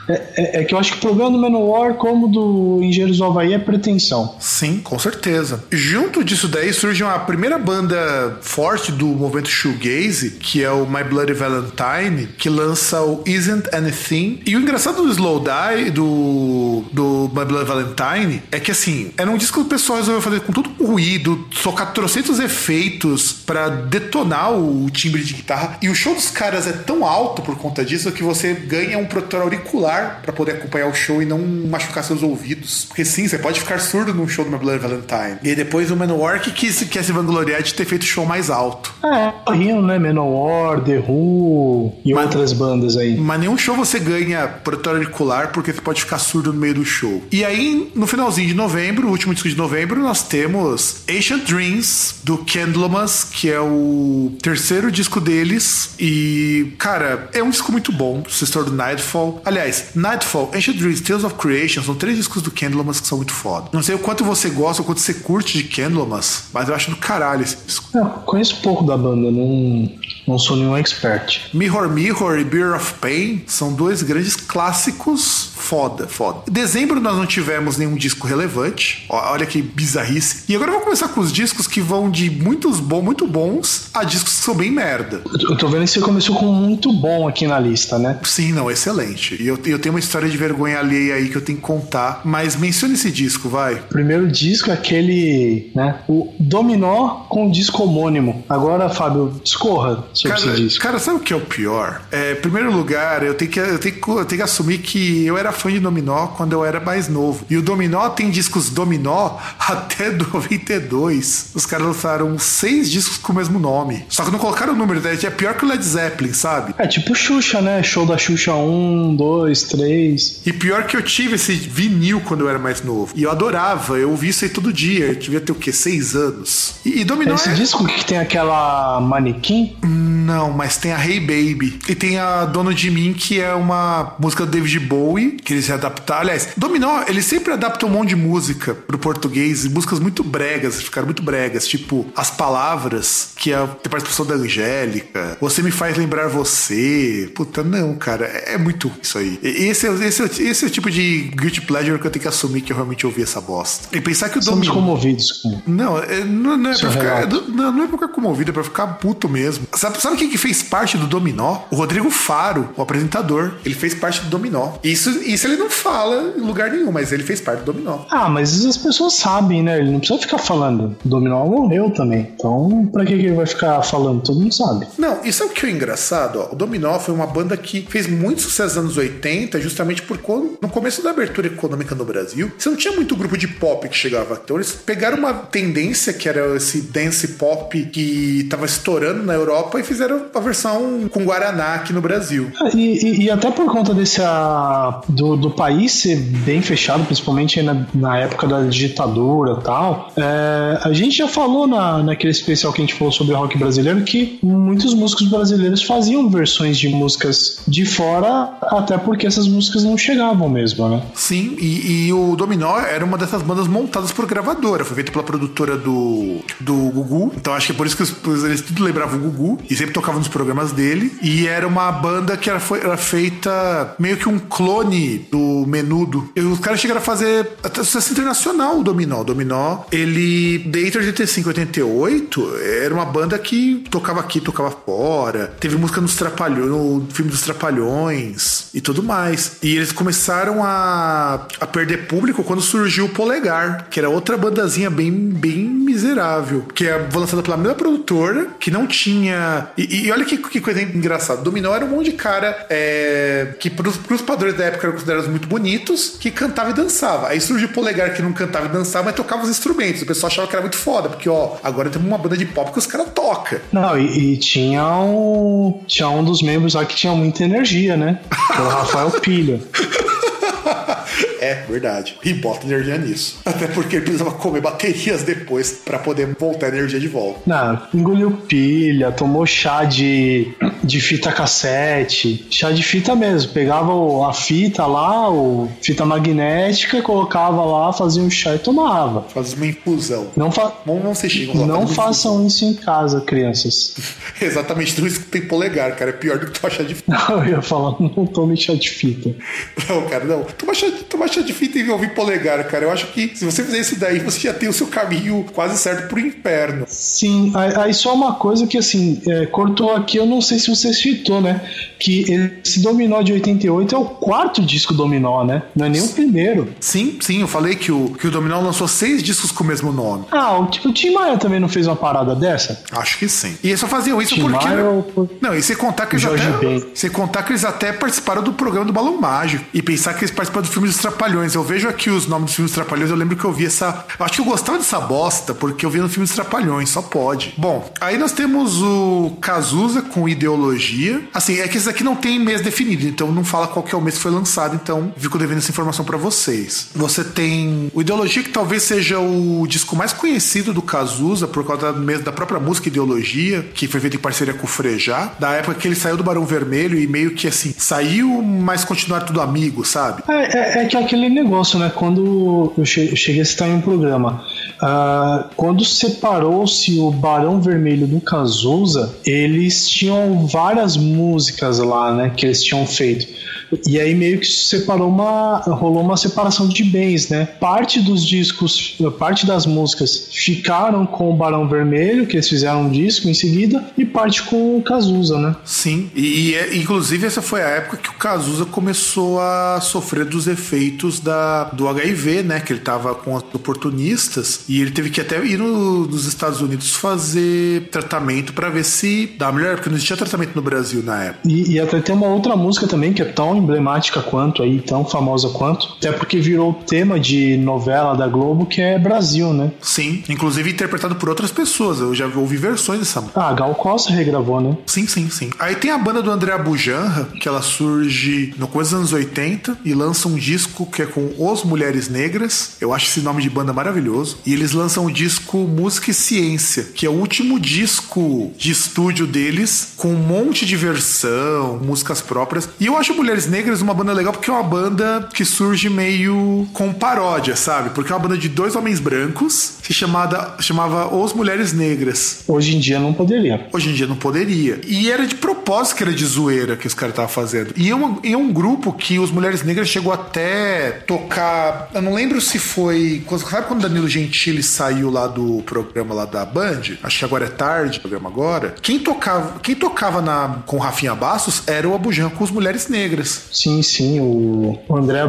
É, é- é que eu acho que o problema do Manowar, como do Engenheiros do Havaí, é pretensão. Sim, com certeza. Junto disso daí surge uma primeira banda forte do movimento shoegaze, que é o My Bloody Valentine, que lança o Isn't Anything. E o engraçado do Slow Die, do, do My Bloody Valentine, é que assim, era um disco que o pessoal resolveu fazer com todo o ruído, socar trocentos efeitos pra detonar o timbre de guitarra. E o show dos caras é tão alto por conta disso que você ganha um protetor auricular pra poder acompanhar o show e não machucar seus ouvidos. Porque sim, você pode ficar surdo num show do My Bloody Valentine. E depois o Manowar que quis, quer se vangloriar de ter feito o show mais alto. É, Rio, né? Manowar, The Who e Mas- outras bandas aí. Mas nenhum show você ganha protetor auricular porque você pode ficar surdo no meio do show. E aí, no finalzinho de novembro, último disco de novembro, nós temos Ancient Dreams, do Candlemas, que é o terceiro disco deles. E, cara, é um disco muito bom, Sister do Nightfall. Aliás, Nightfall, Ancient Dreams, Tales of Creation são três discos do Candlemas que são muito foda. Não sei o quanto você gosta, o quanto você curte de Candlemas, mas eu acho do caralho esse disco. Eu conheço pouco da banda, não, não sou nenhum expert. Mirror Mirror e Beer of Pain são dois grandes clássicos foda, foda. Em dezembro nós não tivemos nenhum disco relevante. Olha que bizarrice. E agora eu vou começar com os discos que vão de muitos bons, muito bons a discos que são bem merda. Eu eu tô vendo que você começou com muito bom aqui na lista, né? Sim, não, excelente. E eu, eu tenho uma história de vergonha alheia aí que eu tenho que contar, mas mencione esse disco, vai. Primeiro disco é aquele, né? O Dominó com o disco homônimo. Agora, Fábio, discorra sobre Cara, esse disco. cara, sabe o que é o pior? É, em primeiro lugar, eu tenho, que, eu, tenho que, eu tenho que assumir que eu era fã de Dominó quando eu era mais novo. E o Dominó tem discos Dominó até 92. Os caras lançaram seis discos com o mesmo nome. Só que não colocaram o número, né? é pior que o Led Zeppelin, sabe? É tipo Xuxa, né? Show da Xuxa 1, 2, 3. E pior que eu tive esse vinil quando eu era mais novo. E eu adorava, eu ouvia isso aí todo dia. Eu devia ter o quê? Seis anos. E, e Dominó Esse é... disco que tem aquela manequim. Não, mas tem a Hey Baby. E tem a Dono de Mim, que é uma música do David Bowie, que eles adaptaram. Aliás, Dominó, eles sempre adaptam um monte de música pro português, e músicas muito bregas, ficaram muito bregas. Tipo, As Palavras, que é, tem participação da Angélica. Você me faz lembrar você. Puta, não, cara, é, é muito isso aí. Esse é, esse, é, esse é o tipo de guilty pleasure que eu tenho que assumir que eu realmente ouvi essa bosta. E pensar que o Somos Dominó. comovidos com. Não, é, não, não é Seu pra ficar. Não, não é pra ficar comovido, é pra ficar puto mesmo. Sabe, sabe quem que fez parte do Dominó? O Rodrigo Faro, o apresentador. Ele fez parte do Dominó. Isso, isso ele não fala em lugar nenhum, mas ele fez parte do Dominó. Ah, mas as pessoas sabem, né? Ele não precisa ficar falando. O Dominó morreu também. Então, pra que, que ele vai ficar falando? Todo mundo sabe. Não, e sabe o que é engraçado? Ó? O Dominó foi uma banda que fez muito sucesso nos anos 80, justamente por quando, no começo da abertura econômica no Brasil, você não tinha muito grupo de pop que chegava. Então eles pegaram uma tendência que era esse dance pop que tava estourando na Europa e fizeram a versão com Guaraná aqui no Brasil. Ah, E, e- e até por conta desse ah, do, do país ser bem fechado, principalmente na, na época da ditadura e tal, é, a gente já falou na, naquele especial que a gente falou sobre rock brasileiro que muitos músicos brasileiros faziam versões de músicas de fora, até porque essas músicas não chegavam mesmo, né? Sim, e, e o Dominó era uma dessas bandas montadas por gravadora. Foi feito pela produtora do, do Gugu. Então acho que é por isso que os- eles tudo lembravam o Gugu e sempre tocavam nos programas dele. E era uma banda que era, foi, era feita meio que um clone do Menudo. E os caras chegaram a fazer até sucesso internacional o Dominó. O Dominó, ele, desde 85 88, era uma banda que tocava aqui, tocava fora. Teve música nos Trapalhões, no filme dos Trapalhões e tudo mais. E eles começaram a, a perder público quando surgiu o Polegar, que era outra bandazinha bem, bem miserável. Que é lançada pela mesma produtora, que não tinha. E, e olha que, que coisa engraçada. Dominó era um monte de cara é, que, pros, pros padrões da época, eram considerados muito bonitos, que cantava e dançava. Aí surgiu o Polegar, que não cantava e dançava, mas tocava os instrumentos. O pessoal achava que era muito foda, porque, ó, agora temos uma banda de pop que os caras tocam. Não, e, e tinha um. Tinha um dos membros lá que tinha muita energia, né? O Rafael Pilha. É, verdade. E bota energia nisso. Até porque ele precisava comer baterias depois pra poder voltar a energia de volta. Não, engoliu pilha, tomou chá de, de fita cassete, chá de fita mesmo. Pegava a fita lá, o fita magnética, colocava lá, fazia um chá e tomava. Faz uma infusão. Não, fa não façam isso em casa, crianças. infusão. Exatamente, tudo isso que tem polegar, cara. É pior do que tu achar de Não, eu ia falar, não tome chá de fita. Não, cara, não. Toma chá, toma chá de fita e ouvir polegar, cara. Eu acho que se você fizer isso daí, você já tem o seu caminho quase certo pro inferno. Sim, aí só uma coisa que assim, é, cortou aqui, eu não sei se você citou, né? Que esse Dominó de 88 é o quarto disco Dominó, né? Não é nem o primeiro. Sim, sim, eu falei que o, que o Dominó lançou seis discos com o mesmo nome. Ah, o, o Tim Maia também não fez uma parada dessa? Acho que sim. E eles só faziam isso Tim porque. Maia por- Não, e sem contar que eles Jorge até. Contar que eles até participaram do programa do Balão Mágico. E pensar que eles participaram do filme dos Trapalhões. Eu vejo aqui os nomes dos filmes Trapalhões, eu lembro que eu vi essa. Eu acho que eu gostava dessa bosta, porque eu vi no filme Trapalhões, só pode. Bom, aí nós temos o Cazuza com Ideologia. Assim, é que esse aqui não tem mês definido, então não fala qual que é o mês que foi lançado, então fico devendo essa informação para vocês. Você tem o Ideologia, que talvez seja o disco mais conhecido do Cazuza, por causa mesmo da própria música Ideologia, que foi feita em parceria com o Frejá, da época que ele saiu do Barão Vermelho e meio que assim, saiu, mas continuaram tudo amigo, sabe? É, é, é que é aquele negócio, né? Quando eu cheguei a citar em um programa, uh, quando separou-se o Barão Vermelho do Cazuza, eles tinham várias músicas lá, né? Que eles tinham feito. E aí meio que separou uma. rolou uma separação de bens, né? Parte dos discos, parte das músicas ficaram com o Barão Vermelho, que eles fizeram um disco em seguida, e parte com o Cazuza, né? Sim, e, e é, inclusive essa foi a época que o Cazuza começou a sofrer dos efeitos da, do HIV, né? Que ele tava com oportunistas e ele teve que até ir no, nos Estados Unidos fazer tratamento para ver se dá melhor, porque não existia tratamento no Brasil na época. E, e até tem uma outra música também que é tão emblemática quanto aí, tão famosa quanto, até porque virou tema de novela da Globo que é Brasil, né? Sim, inclusive interpretado por outras pessoas. Eu já ouvi versões dessa música. Ah, Gal Costa regravou, né? Sim, sim, sim. Aí tem a banda do André Abujanra, que ela surge no começo dos anos 80 e lança um disco que é com Os Mulheres Negras. Eu acho esse nome de banda maravilhoso. E eles lançam o disco Música e Ciência, que é o último disco de estúdio deles, com um monte de versão, músicas próprias. E eu acho Mulheres Negras uma banda legal porque é uma banda que surge meio com paródia, sabe? Porque é uma banda de dois homens brancos, se chamada, chamava Os Mulheres Negras. Hoje em dia não poderia. Hoje em dia não poderia. E era de propósito que era de zoeira que os caras estavam fazendo. E é, uma, é um grupo que os Mulheres Negras chegou até tocar. Eu não lembro se foi. Sabe quando Danilo Gentili saiu lá do programa lá da Band? Acho que agora é tarde, programa agora. Quem tocava, quem tocava na, com Rafinha Bastos era o Abujan com os Mulheres Negras. Sim, sim, o, André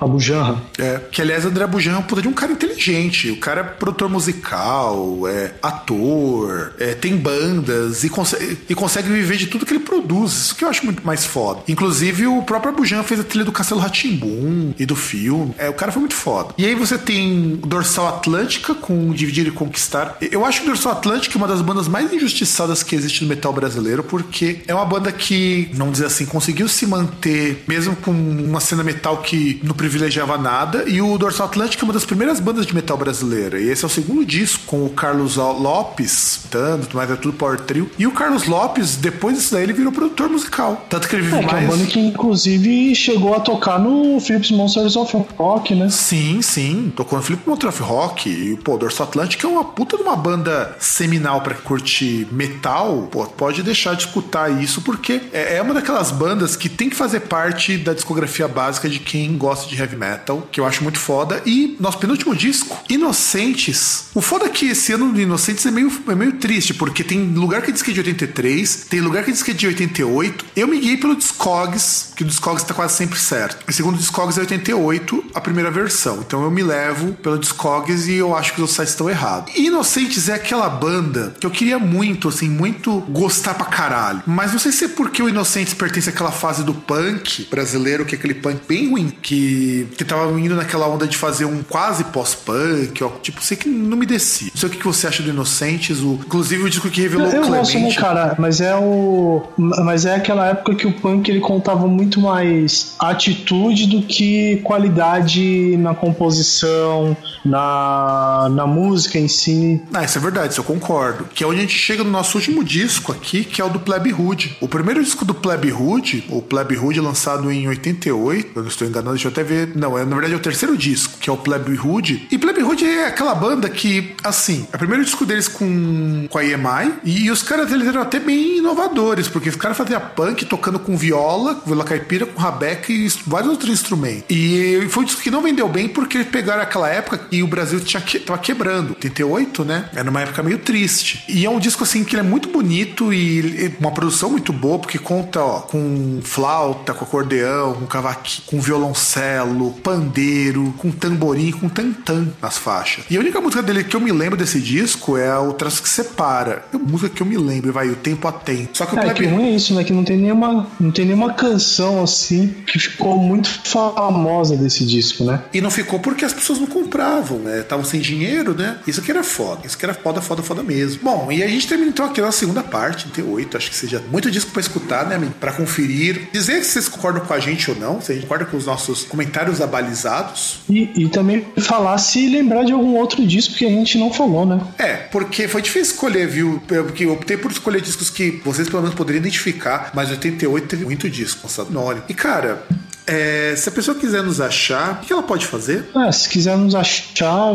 Abujanra. É, que aliás, André Abujanra é um puta de um cara inteligente. O cara é produtor musical, é ator, é, tem bandas e consegue, e consegue viver de tudo que ele produz. Isso que eu acho muito mais foda. Inclusive, o próprio Abujanra fez a trilha do Castelo Ratimbum e do filme. É, o cara foi muito foda. E aí você tem Dorsal Atlântica com Dividir e Conquistar. Eu acho que Dorsal Atlântica é uma das bandas mais injustiçadas que existe no metal brasileiro, porque é uma banda que, vamos dizer assim, conseguiu se manter, mesmo com uma cena metal que não privilegiava nada. E o Dorsal Atlântico é uma das primeiras bandas de metal brasileira. E esse é o segundo disco, com o Carlos Lopes, tanto, mas é tudo Power Trio. E o Carlos Lopes, depois disso daí, ele virou produtor musical. Tanto que ele vive é, mais. Que é uma banda que, inclusive, chegou a tocar no Philips Monsters of Rock, né? Sim, sim. Tocou no Philips Monsters of Rock. E, pô, Dorsal Atlântico é uma puta de uma banda seminal para curtir metal. Pô, pode deixar de escutar isso, porque é, é uma daquelas bandas que tem que fazer parte da discografia básica de quem gosta de heavy metal, que eu acho muito foda. E nosso penúltimo disco, Inocentes. O foda é que esse ano do Inocentes é meio, é meio triste, porque tem lugar que diz que é de 83, tem lugar que diz que é de 88. Eu me guiei pelo Discogs, que o Discogs tá quase sempre certo. O segundo Discogs é 88, a primeira versão. Então eu me levo pelo Discogs e eu acho que os outros sites estão errados. Inocentes é aquela banda que eu queria muito, assim, muito gostar pra caralho. Mas não sei se é porque o Inocentes pertence àquela fase do punk brasileiro, que é aquele punk bem ruim, que, que tava indo naquela onda de fazer um quase pós-punk, ó, tipo, sei que não me desci. Não sei o que você acha do Inocentes, o, inclusive o disco que revelou eu, eu Clemente. gosto, cara, mas é o. Mas é aquela época que o punk ele contava muito mais atitude do que qualidade na composição, na, na música em si. Ah, isso é verdade, isso eu concordo. Que é onde a gente chega no nosso último disco aqui, que é o do Plebe Hood. O primeiro disco do Plebe Hood, o Plebe Hood lançado em 88, eu não estou enganado, deixa eu até ver. Não, é, na verdade é o terceiro disco, que é o Plebe Hood. E Plebe Hood é aquela banda que, assim, é o primeiro disco deles com, com a EMI, e, e os caras eles eram até bem inovadores, porque os caras faziam punk tocando com viola, viola caipira, com rabeca e vários outros instrumentos. E foi um disco que não vendeu bem porque eles pegaram aquela época e o Brasil tinha que, tava quebrando. 88, né? Era uma época meio triste. E é um disco assim que ele é muito bonito e uma produção muito boa, porque conta ó, com flauta, com acordeão, com cavaquinho, com violoncelo, pandeiro, com tamborim, com tantã nas faixas. E a única música dele que eu me lembro desse disco é o Traço que Separa. É a música que eu me lembro, vai, o Tempo a Tempo. Só que o É, Plebe que ruim é isso, né? Que não tem nenhuma, não tem nenhuma canção assim que ficou muito famosa desse disco, né? E não ficou porque as pessoas não compravam, né? Estavam sem dinheiro, né? Isso que era foda. Isso que era foda, foda, foda mesmo. Bom, e a gente termina então aqui na segunda parte, 38. Acho que seja muito disco pra escutar, né, amigo? Pra conferir. Dizer se vocês concordam com a gente ou não. Se a gente concorda com os nossos comentários abalizados. E, e também falar se lembrar de algum outro disco que a gente não falou, né? É, porque foi difícil escolher, viu? Eu- Porque eu optei por escolher discos que vocês pelo menos poderiam identificar, mas 88 teve muito disco, Sadnori. E cara, é, se a pessoa quiser nos achar, o que ela pode fazer? Ah, se quiser nos achar,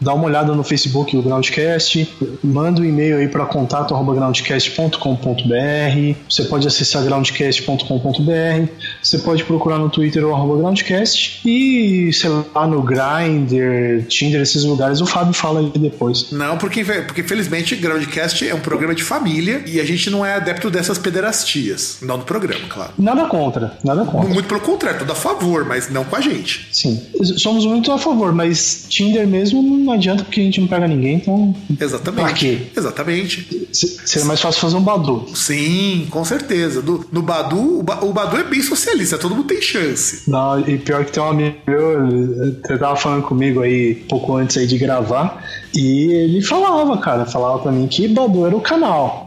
dá uma olhada no Facebook do Groundcast, manda um e-mail aí para contato@groundcast.com.br. Você pode acessar groundcast.com.br. Você pode procurar no Twitter o arroba groundcast e sei lá no Grindr, Tinder, esses lugares. O Fábio fala aí depois. Não, porque, porque felizmente Groundcast é um programa de família e a gente não é adepto dessas pederastias. Não no programa, claro. Nada contra, nada contra. Muito pelo contrário, tudo a favor, mas não com a gente. Sim, somos muito a favor, mas Tinder mesmo não adianta porque a gente não pega ninguém, então Exatamente. Pra quê? Exatamente. se- seria mais fácil fazer um Badu. Sim, com certeza. Do- no Badu, o, Ba- o Badu é bem socialista, todo mundo tem chance. Não, e pior que tem um amigo meu, ele tava falando comigo aí pouco antes aí de gravar, e ele falava, cara, falava pra mim que Badu era o canal.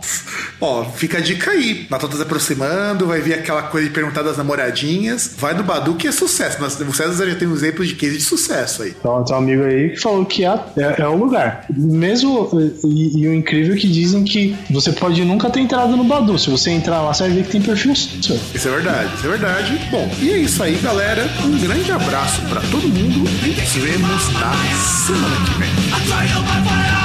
Ó, fica a dica aí. Natal tá se aproximando, vai vir aquela coisa de perguntar das namoradinhas. Vai no Badu que é sucesso. Nós, o César já tem um exemplo de case de sucesso aí. Então tem um amigo aí que falou que é, é, é o lugar. Mesmo, e, e o incrível é que dizem que você pode nunca ter entrado no Badu. Se você entrar lá, você vai ver que tem perfil seu. Isso é verdade, isso é verdade. Bom, e é isso aí, galera. Um grande abraço pra todo mundo e nos vemos na semana que vem.